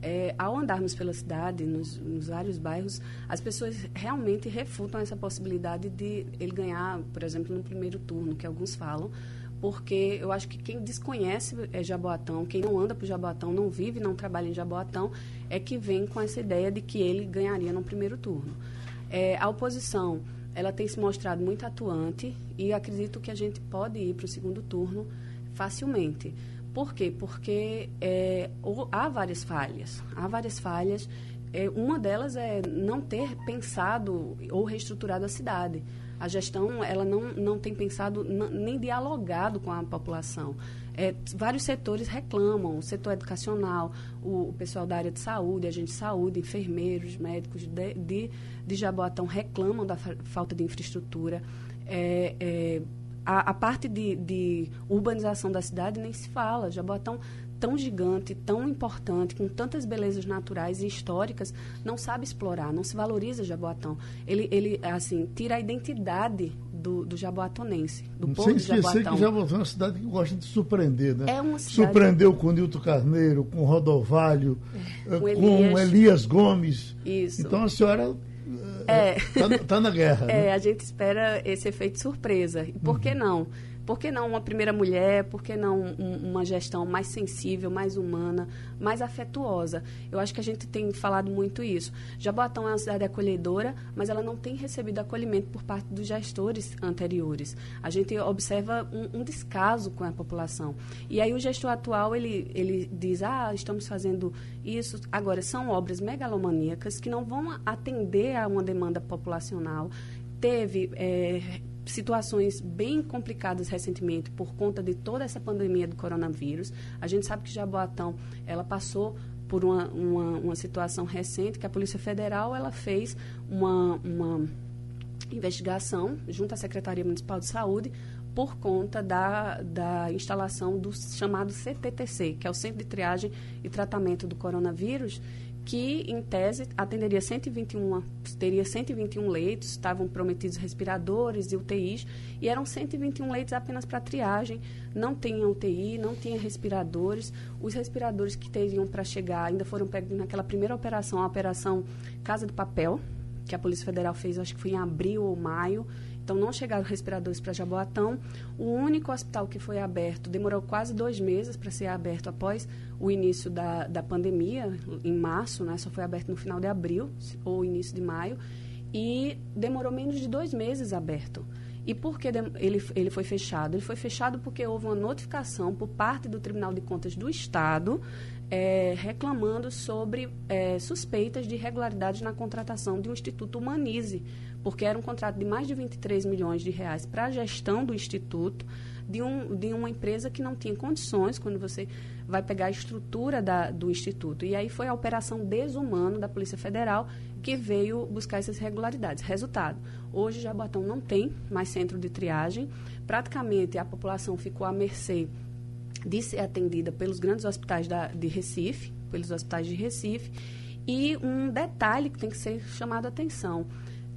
É, ao andarmos pela cidade, nos, nos, vários bairros, as pessoas realmente refutam essa possibilidade de ele ganhar, por exemplo, no primeiro turno, que alguns falam, porque eu acho que quem desconhece é Jaboatão, quem não anda por Jaboatão, não vive, não trabalha em Jaboatão, é que vem com essa ideia de que ele ganharia no primeiro turno. É, a oposição ela tem se mostrado muito atuante e acredito que a gente pode ir para o segundo turno facilmente. Por quê? Porque é, há várias falhas. Há várias falhas. É, uma delas é não ter pensado ou reestruturado a cidade. A gestão ela não, não tem pensado nem dialogado com a população. É, vários setores reclamam, o setor educacional, o, o, pessoal da área de saúde, agentes de saúde, enfermeiros, médicos de, de, de Jaboatão reclamam da fa falta de infraestrutura. É, é, A, a parte de, de urbanização da cidade nem se fala. Jaboatão tão gigante, tão importante, com tantas belezas naturais e históricas, não sabe explorar, não se valoriza Jaboatão. Ele, ele assim, tira a identidade do, do jaboatonense, do povo Sem de esquecer Jaboatão. que Jaboatão é uma cidade que gosta de surpreender, né? É uma cidade- Surpreendeu com Nilton Carneiro, com Rodovalho, eh, com com Elias. Elias Gomes. Isso. Então a senhora É. está na guerra. né? É, a gente espera esse efeito surpresa. E por Uhum. que não? Por que não uma primeira mulher? Por que não um- uma gestão mais sensível, mais humana, mais afetuosa? Eu acho que a gente tem falado muito isso. Jaboatão é uma cidade acolhedora, mas ela não tem recebido acolhimento por parte dos gestores anteriores. A gente observa um, um descaso com a população. E aí o gestor atual, ele, ele diz, ah, estamos fazendo isso. Agora, são obras megalomaníacas que não vão atender a uma demanda populacional. Teve... eh, situações bem complicadas recentemente por conta de toda essa pandemia do coronavírus. A gente sabe que Jaboatão ela passou por uma, uma, uma situação recente que a Polícia Federal ela fez uma, uma investigação junto à Secretaria Municipal de Saúde por conta da, da instalação do chamado CTTC, que é o Centro de Triagem e Tratamento do Coronavírus, que, em tese, atenderia 121, teria 121 leitos, estavam prometidos respiradores e UTIs, e eram 121 leitos apenas para triagem, não tinha UTI, não tinha respiradores. Os respiradores que teriam para chegar ainda foram pegos naquela primeira operação, a Operação Casa do Papel, que a Polícia Federal fez, acho que foi em abril ou maio. Então, não chegaram respiradores para Jaboatão. O único hospital que foi aberto demorou quase dois meses para ser aberto após o início da, da pandemia, em março, né? só foi aberto no final de abril ou início de maio. E demorou menos de dois meses aberto. E por que ele, ele foi fechado? Ele foi fechado porque houve uma notificação por parte do Tribunal de Contas do Estado eh, reclamando sobre eh, suspeitas de irregularidades na contratação de um Instituto Humanize, porque era um contrato de mais de 23 milhões de reais para a gestão do Instituto, de, um, de uma empresa que não tinha condições quando você vai pegar a estrutura da, do Instituto. E aí foi a operação desumano da Polícia Federal que veio buscar essas irregularidades. Resultado, hoje Jaboatão não tem mais centro de triagem, praticamente a população ficou à mercê de ser atendida pelos grandes hospitais da, de Recife, pelos hospitais de Recife. E um detalhe que tem que ser chamado a atenção.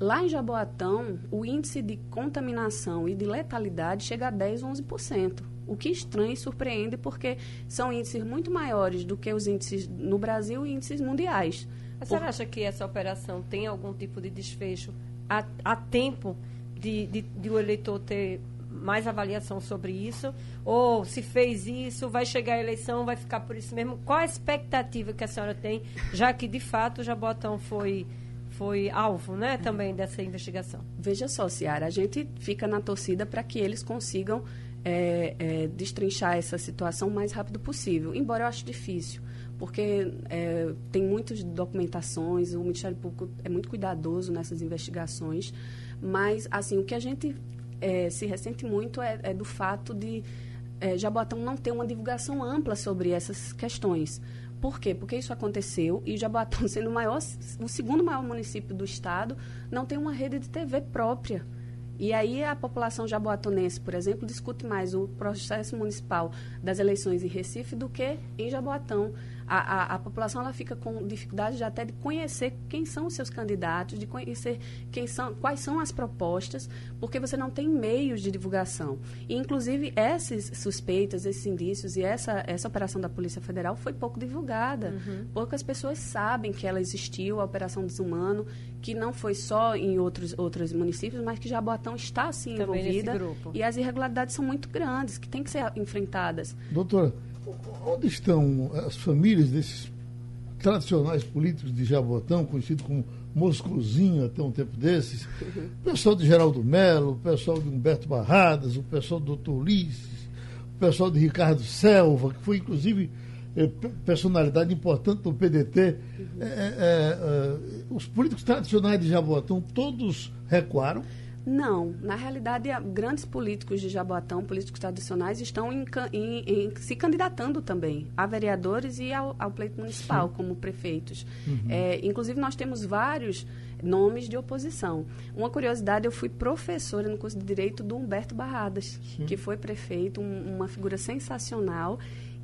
Lá em Jaboatão, o índice de contaminação e de letalidade chega a 10, 11%. O que estranha e surpreende porque são índices muito maiores do que os índices no Brasil e índices mundiais. A senhora acha que essa operação tem algum tipo de desfecho a, a tempo de, de, de o eleitor ter mais avaliação sobre isso? Ou se fez isso, vai chegar a eleição, vai ficar por isso mesmo? Qual a expectativa que a senhora tem, já que de fato o Jabotão foi, foi alvo né, também dessa investigação? Veja só, Ciara, a gente fica na torcida para que eles consigam é, é, destrinchar essa situação o mais rápido possível, embora eu ache difícil, porque é, tem muitas documentações, o Ministério Público é muito cuidadoso nessas investigações, mas assim o que a gente é, se ressente muito é, é do fato de é, Jaboatão não ter uma divulgação ampla sobre essas questões. Por quê? Porque isso aconteceu e Jaboatão, sendo o, maior, o segundo maior município do estado, não tem uma rede de TV própria. E aí a população jaboatonense, por exemplo, discute mais o processo municipal das eleições em Recife do que em Jaboatão. A, a, a população ela fica com dificuldade de até de conhecer quem são os seus candidatos, de conhecer quem são, quais são as propostas, porque você não tem meios de divulgação. E, inclusive, essas suspeitas, esses indícios e essa, essa operação da Polícia Federal foi pouco divulgada. Uhum. Poucas pessoas sabem que ela existiu, a Operação Desumano, que não foi só em outros, outros municípios, mas que Jaboatão está, assim, Também envolvida. grupo. E as irregularidades são muito grandes, que têm que ser enfrentadas. Doutora, onde estão as famílias desses tradicionais políticos de Jabotão, conhecido como Moscozinho até um tempo desses? O pessoal de Geraldo Melo, o pessoal de Humberto Barradas, o pessoal do Dr. Ulisses, o pessoal de Ricardo Selva, que foi inclusive eh, pe- personalidade importante do PDT. Eh, eh, eh, os políticos tradicionais de Jabotão todos recuaram. Não, na realidade, grandes políticos de Jaboatão, políticos tradicionais, estão em, em, em, se candidatando também a vereadores e ao, ao pleito municipal Sim. como prefeitos. Uhum. É, inclusive, nós temos vários nomes de oposição. Uma curiosidade, eu fui professora no curso de Direito do Humberto Barradas, Sim. que foi prefeito, um, uma figura sensacional.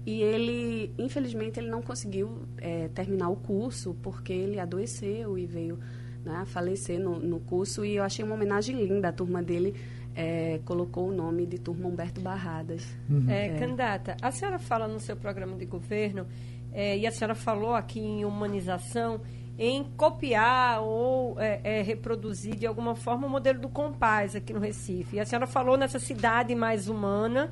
E ele, infelizmente, ele não conseguiu é, terminar o curso porque ele adoeceu e veio né, falecer no, no curso e eu achei uma homenagem linda. A turma dele é, colocou o nome de turma Humberto Barradas. Uhum. É, é. Candidata, a senhora fala no seu programa de governo é, e a senhora falou aqui em humanização em copiar ou é, é, reproduzir de alguma forma o modelo do Compaz aqui no Recife. E a senhora falou nessa cidade mais humana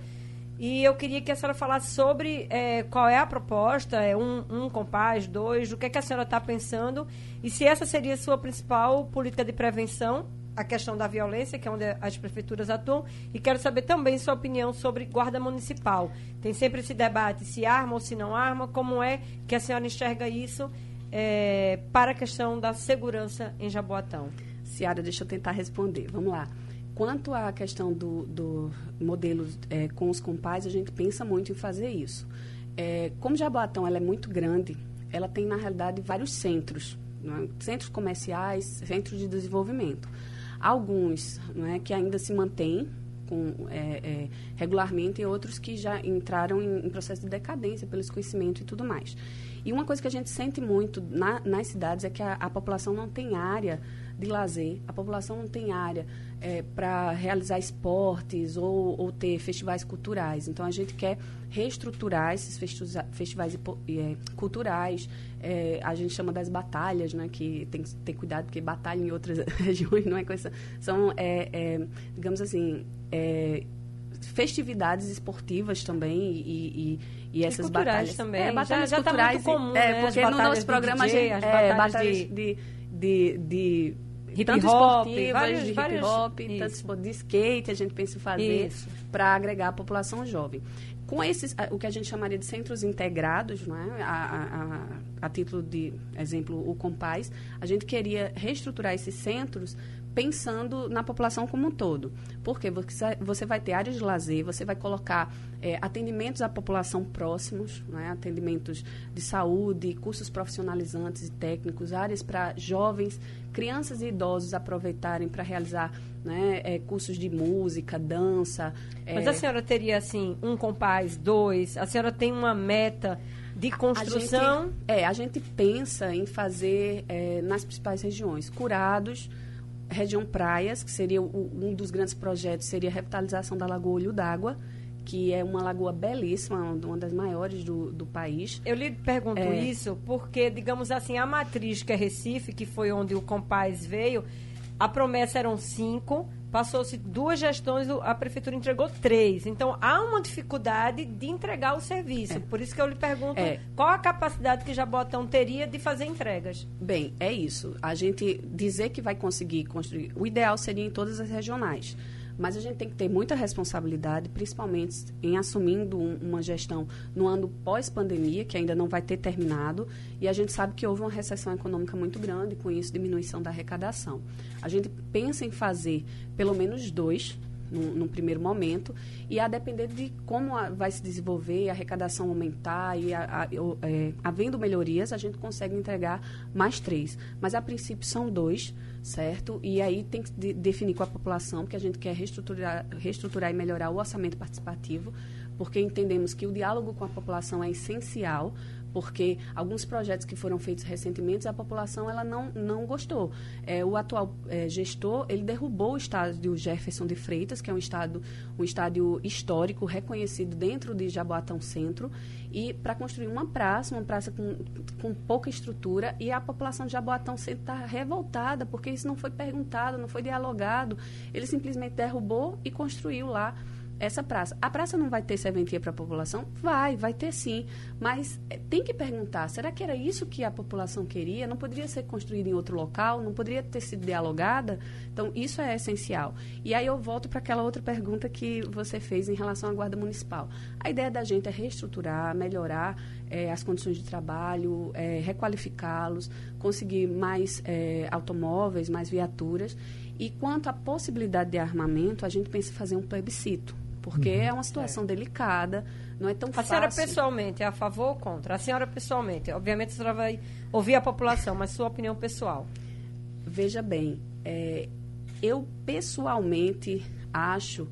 e eu queria que a senhora falasse sobre é, qual é a proposta, é um, um compás, dois, o que, é que a senhora está pensando e se essa seria a sua principal política de prevenção, a questão da violência, que é onde as prefeituras atuam, e quero saber também sua opinião sobre guarda municipal. Tem sempre esse debate se arma ou se não arma, como é que a senhora enxerga isso é, para a questão da segurança em Jaboatão? Ciara, deixa eu tentar responder. Vamos lá. Quanto à questão do, do modelo é, com os compais, a gente pensa muito em fazer isso. É, como Jaboatão ela é muito grande, ela tem, na realidade, vários centros. É? Centros comerciais, centros de desenvolvimento. Alguns é, que ainda se mantêm com, é, é, regularmente e outros que já entraram em, em, processo de decadência pelo esquecimento e tudo mais. E uma coisa que a gente sente muito na, nas cidades é que a, a população não tem área de lazer, a população não tem área é, para realizar esportes ou, ou, ter festivais culturais. Então, a gente quer reestruturar esses festivais é, culturais. É, a gente chama das batalhas, né, que tem que ter cuidado, porque batalha em outras regiões não é coisa. São, é, é, digamos assim, é, festividades esportivas também e, e, e essas e batalhas. também. É, batalhas já, já culturais. Tá muito comum, é, né? porque no nosso programa DJ, a gente, é, batalhas de, de, de, de hip tanto hop, vários, de hip hop, tanto de skate, a gente pensa em fazer para agregar a população jovem. Com esses, o que a gente chamaria de centros integrados, não é? a, a, a, a título de exemplo, o Compaz, a gente queria reestruturar esses centros pensando na população como um todo. Porque você vai ter áreas de lazer, você vai colocar é, atendimentos à população próximos, né, atendimentos de saúde, cursos profissionalizantes e técnicos, áreas para jovens, crianças e idosos aproveitarem para realizar né, é, cursos de música, dança. Mas é... a senhora teria, assim, um compás, dois? A senhora tem uma meta de construção? A gente, é, a gente pensa em fazer é, nas principais regiões, curados, região praias, que seria o, um dos grandes projetos, seria a revitalização da Lagoa Olho d'Água, que é uma lagoa belíssima, uma das maiores do, do país. Eu lhe pergunto é... isso porque, digamos assim, a matriz que é Recife, que foi onde o Compaz veio, a promessa eram cinco, passou-se duas gestões, a prefeitura entregou três. Então, há uma dificuldade de entregar o serviço. É. Por isso que eu lhe pergunto é. qual a capacidade que Jabotão teria de fazer entregas. Bem, é isso. A gente dizer que vai conseguir construir... O ideal seria em todas as regionais. Mas a gente tem que ter muita responsabilidade, principalmente em assumindo um, uma gestão no ano pós-pandemia, que ainda não vai ter terminado, e a gente sabe que houve uma recessão econômica muito grande, com isso diminuição da arrecadação. A gente pensa em fazer pelo menos dois num, primeiro momento, e a depender de como a, vai se desenvolver, a arrecadação aumentar e a, a, é, havendo melhorias, a gente consegue entregar mais três. Mas a princípio são dois, certo? E aí tem que de, definir com a população, porque a gente quer reestruturar, reestruturar e melhorar o orçamento participativo, porque entendemos que o diálogo com a população é essencial porque alguns projetos que foram feitos recentemente a população ela não, não gostou. É, o atual é, gestor ele derrubou o estádio Jefferson de Freitas, que é um estádio, um estádio histórico reconhecido dentro de Jaboatão Centro, e para construir uma praça, uma praça com, com pouca estrutura, e a população de Jaboatão Centro está revoltada porque isso não foi perguntado, não foi dialogado. Ele simplesmente derrubou e construiu lá essa praça. A praça não vai ter serventia para a população? Vai, vai ter sim. Mas é, tem que perguntar: será que era isso que a população queria? Não poderia ser construída em outro local? Não poderia ter sido dialogada? Então, isso é essencial. E aí eu volto para aquela outra pergunta que você fez em relação à Guarda Municipal. A ideia da gente é reestruturar, melhorar é, as condições de trabalho, é, requalificá-los, conseguir mais é, automóveis, mais viaturas. E quanto à possibilidade de armamento, a gente pensa em fazer um plebiscito, porque uhum. é uma situação delicada, não é tão a fácil. A senhora pessoalmente é a favor ou contra? A senhora pessoalmente, obviamente a senhora vai ouvir a população, mas sua opinião pessoal. Veja bem, é, eu pessoalmente acho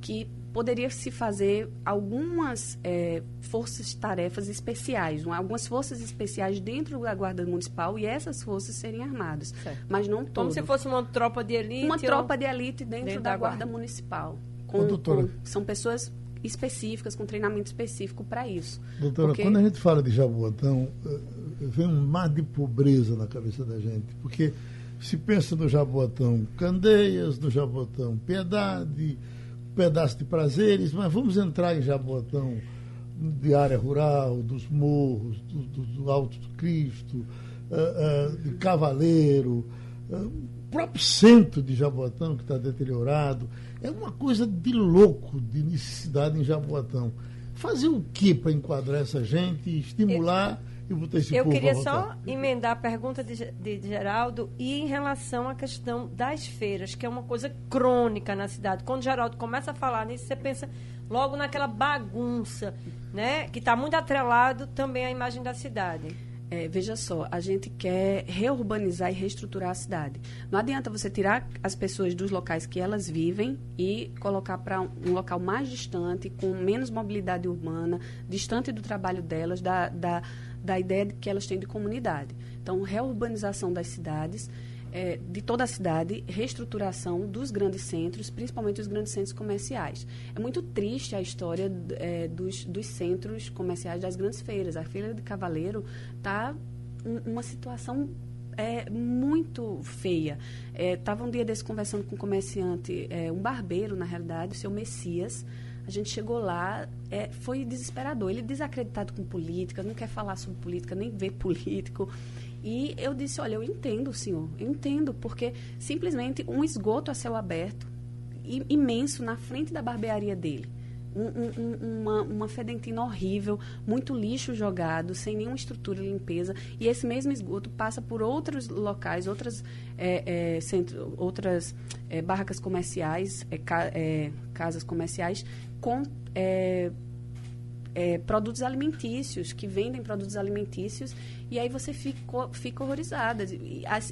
que poderia se fazer algumas é, forças-tarefas especiais, um, algumas forças especiais dentro da Guarda Municipal e essas forças serem armadas, certo. mas não todas. Como se fosse uma tropa de elite? Uma ou... tropa de elite dentro, dentro da, da, Guarda, Guarda Municipal. Com, Ô, com, são pessoas específicas, com treinamento específico para isso. Doutora, porque... quando a gente fala de Jaboatão, eh, vem um mar de pobreza na cabeça da gente, porque se pensa no Jaboatão Candeias, no Jaboatão Piedade, um pedaço de prazeres, mas vamos entrar em Jaboatão de área rural, dos morros, do, do, do Alto do Cristo, uh, uh, de Cavaleiro, uh, próprio centro de Jaboatão que está deteriorado. É uma coisa de louco de necessidade em Jaboatão. Fazer o que para enquadrar essa gente, estimular e botar esse Eu povo queria só emendar a pergunta de, de Geraldo e em relação à questão das feiras, que é uma coisa crônica na cidade. Quando Geraldo começa a falar nisso, você pensa logo naquela bagunça, né? Que está muito atrelado também à imagem da cidade. É, veja só, a gente quer reurbanizar e reestruturar a cidade. Não adianta você tirar as pessoas dos locais que elas vivem e colocar para um, local mais distante, com menos mobilidade urbana, distante do trabalho delas, da, da, da ideia que elas têm de comunidade. Então, reurbanização das cidades é, de toda a cidade, reestruturação dos grandes centros, principalmente os grandes centros comerciais. É muito triste a história é, dos, dos centros comerciais das grandes feiras. A Feira de Cavaleiro está uma situação é muito feia. Estava é, um dia desse conversando com um comerciante, é, um barbeiro, na realidade, o seu Messias. A gente chegou lá, é, foi desesperador. Ele desacreditado com política, não quer falar sobre política, nem ver político. E eu disse, olha, eu entendo, senhor, eu entendo, porque simplesmente um esgoto a céu aberto, imenso, na frente da barbearia dele. Um, um, uma, uma fedentina horrível, muito lixo jogado, sem nenhuma estrutura de limpeza. E esse mesmo esgoto passa por outros locais, outras, é, é, centro, outras é, barracas comerciais, é, ca, é, casas comerciais, com é, produtos alimentícios, que vendem produtos alimentícios e aí você fica, fica horrorizada.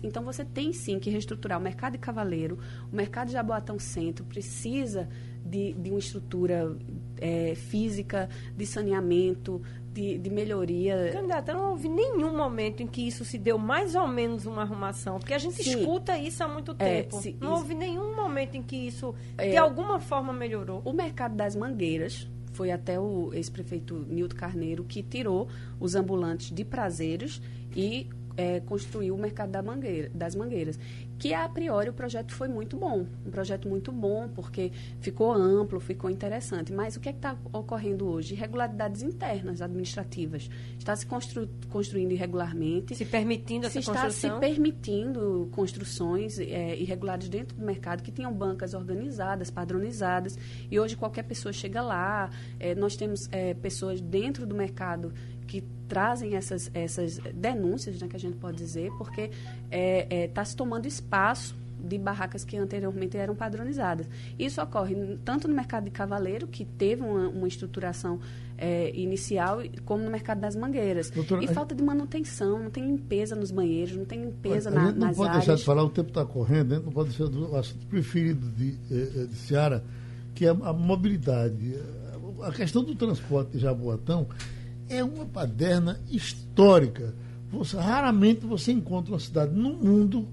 Então você tem sim que reestruturar o mercado de Cavaleiro, o mercado de Jaboatão Centro precisa de, de uma estrutura é, física, de saneamento, de, de, melhoria. Candidata, não houve nenhum momento em que isso se deu mais ou menos uma arrumação, porque a gente Sim. escuta isso há muito é, tempo. Se, não isso, houve nenhum momento em que isso é, de alguma forma melhorou. O mercado das mangueiras foi até o ex-prefeito Nilton Carneiro que tirou os ambulantes de prazeres e é, construiu o mercado da mangueira, das mangueiras que a priori o projeto foi muito bom, um projeto muito bom porque ficou amplo, ficou interessante. Mas o que é está ocorrendo hoje? Irregularidades internas administrativas. Está se constru, construindo irregularmente. Se permitindo essa se construção? Está se permitindo construções é, irregulares dentro do mercado que tenham bancas organizadas, padronizadas. E hoje qualquer pessoa chega lá. É, nós temos é, pessoas dentro do mercado que trazem essas, essas denúncias, né, que a gente pode dizer, porque está é, é, tá se tomando espaço de barracas que anteriormente eram padronizadas. Isso ocorre tanto no mercado de cavaleiro, que teve uma, uma estruturação é, inicial, como no mercado das mangueiras. Doutora, e falta de manutenção, não tem limpeza nos banheiros, não tem limpeza na, nas áreas. não pode deixar de falar, o tempo está correndo, a gente não pode deixar do assunto preferido de, eh, eh, de Seara, que é a mobilidade. A questão do transporte de Jaboatão é uma baderna histórica. Você, raramente você encontra uma cidade no mundo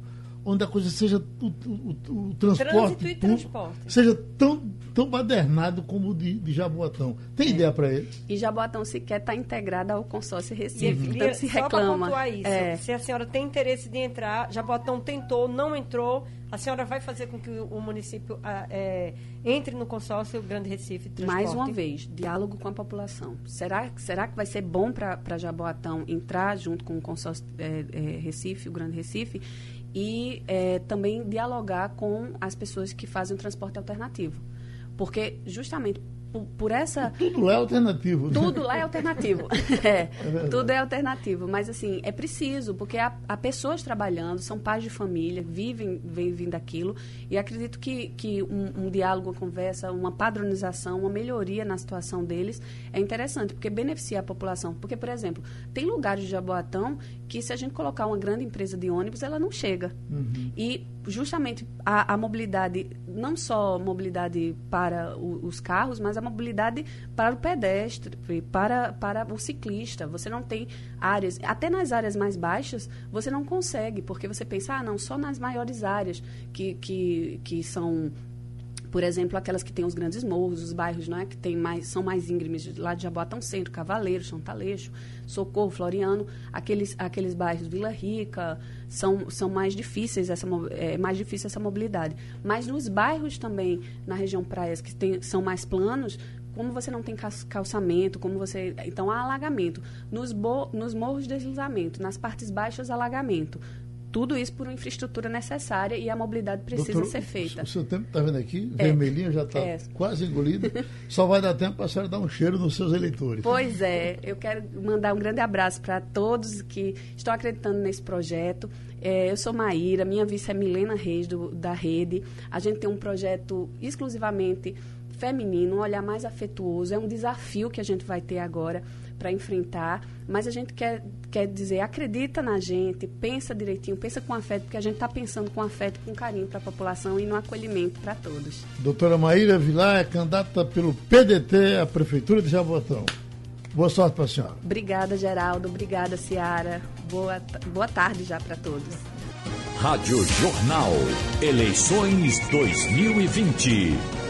onde a coisa seja o, o, o transporte, e transporte seja tão tão badernado como o de, de Jaboatão. Tem é. ideia para ele? E Jaboatão sequer está integrada ao consórcio Recife, uhum. então se reclama. Só isso, é. se a senhora tem interesse de entrar, Jaboatão tentou, não entrou, a senhora vai fazer com que o município ah, é, entre no consórcio Grande Recife Transporte? Mais uma vez, diálogo com a população. Será, será que vai ser bom para Jaboatão entrar junto com o consórcio é, é, Recife, o Grande Recife? E é, também dialogar com as pessoas que fazem o transporte alternativo. Porque, justamente por, por essa. Tudo lá é alternativo. Né? Tudo lá é alternativo. é, é tudo é alternativo. Mas, assim, é preciso, porque há, há, pessoas trabalhando, são pais de família, vivem, vivem daquilo. E acredito que, que um, um diálogo, uma conversa, uma padronização, uma melhoria na situação deles é interessante, porque beneficia a população. Porque, por exemplo, tem lugares de Jaboatão que, se a gente colocar uma grande empresa de ônibus, ela não chega. Uhum. E, justamente, a, a mobilidade, não só mobilidade para o, os carros, mas a mobilidade para o pedestre, para, para o ciclista. Você não tem áreas, até nas áreas mais baixas, você não consegue, porque você pensa, ah, não, só nas maiores áreas que, que, que são por exemplo, aquelas que têm os grandes morros, os bairros não é, que tem mais, são mais íngremes, lá de Jaboatão Centro, Cavaleiro, Chantalejo, Socorro, Floriano, aqueles, aqueles bairros Vila Rica, são, são mais difíceis essa é mais difícil essa mobilidade. Mas nos bairros também, na região praias que tem, são mais planos, como você não tem calçamento, como você. Então há alagamento. Nos, bo, nos morros, deslizamento. Nas partes baixas, alagamento. Tudo isso por uma infraestrutura necessária e a mobilidade precisa Doutor, ser feita. O seu tempo está vendo aqui, é, vermelhinho, já está é. quase engolido. Só vai dar tempo para a senhora dar um cheiro nos seus eleitores. Pois é, eu quero mandar um grande abraço para todos que estão acreditando nesse projeto. É, eu sou Maíra, minha vice é Milena Reis, do, da Rede. A gente tem um projeto exclusivamente feminino, um olhar mais afetuoso. É um desafio que a gente vai ter agora para enfrentar, mas a gente quer, quer dizer, acredita na gente, pensa direitinho, pensa com afeto, porque a gente está pensando com afeto e com carinho para a população e no acolhimento para todos. Doutora Maíra Vilar é candidata pelo PDT à Prefeitura de Jabotão. Boa sorte para a senhora. Obrigada, Geraldo. Obrigada, Ciara. Boa, boa tarde já para todos. Rádio Jornal. Eleições 2020.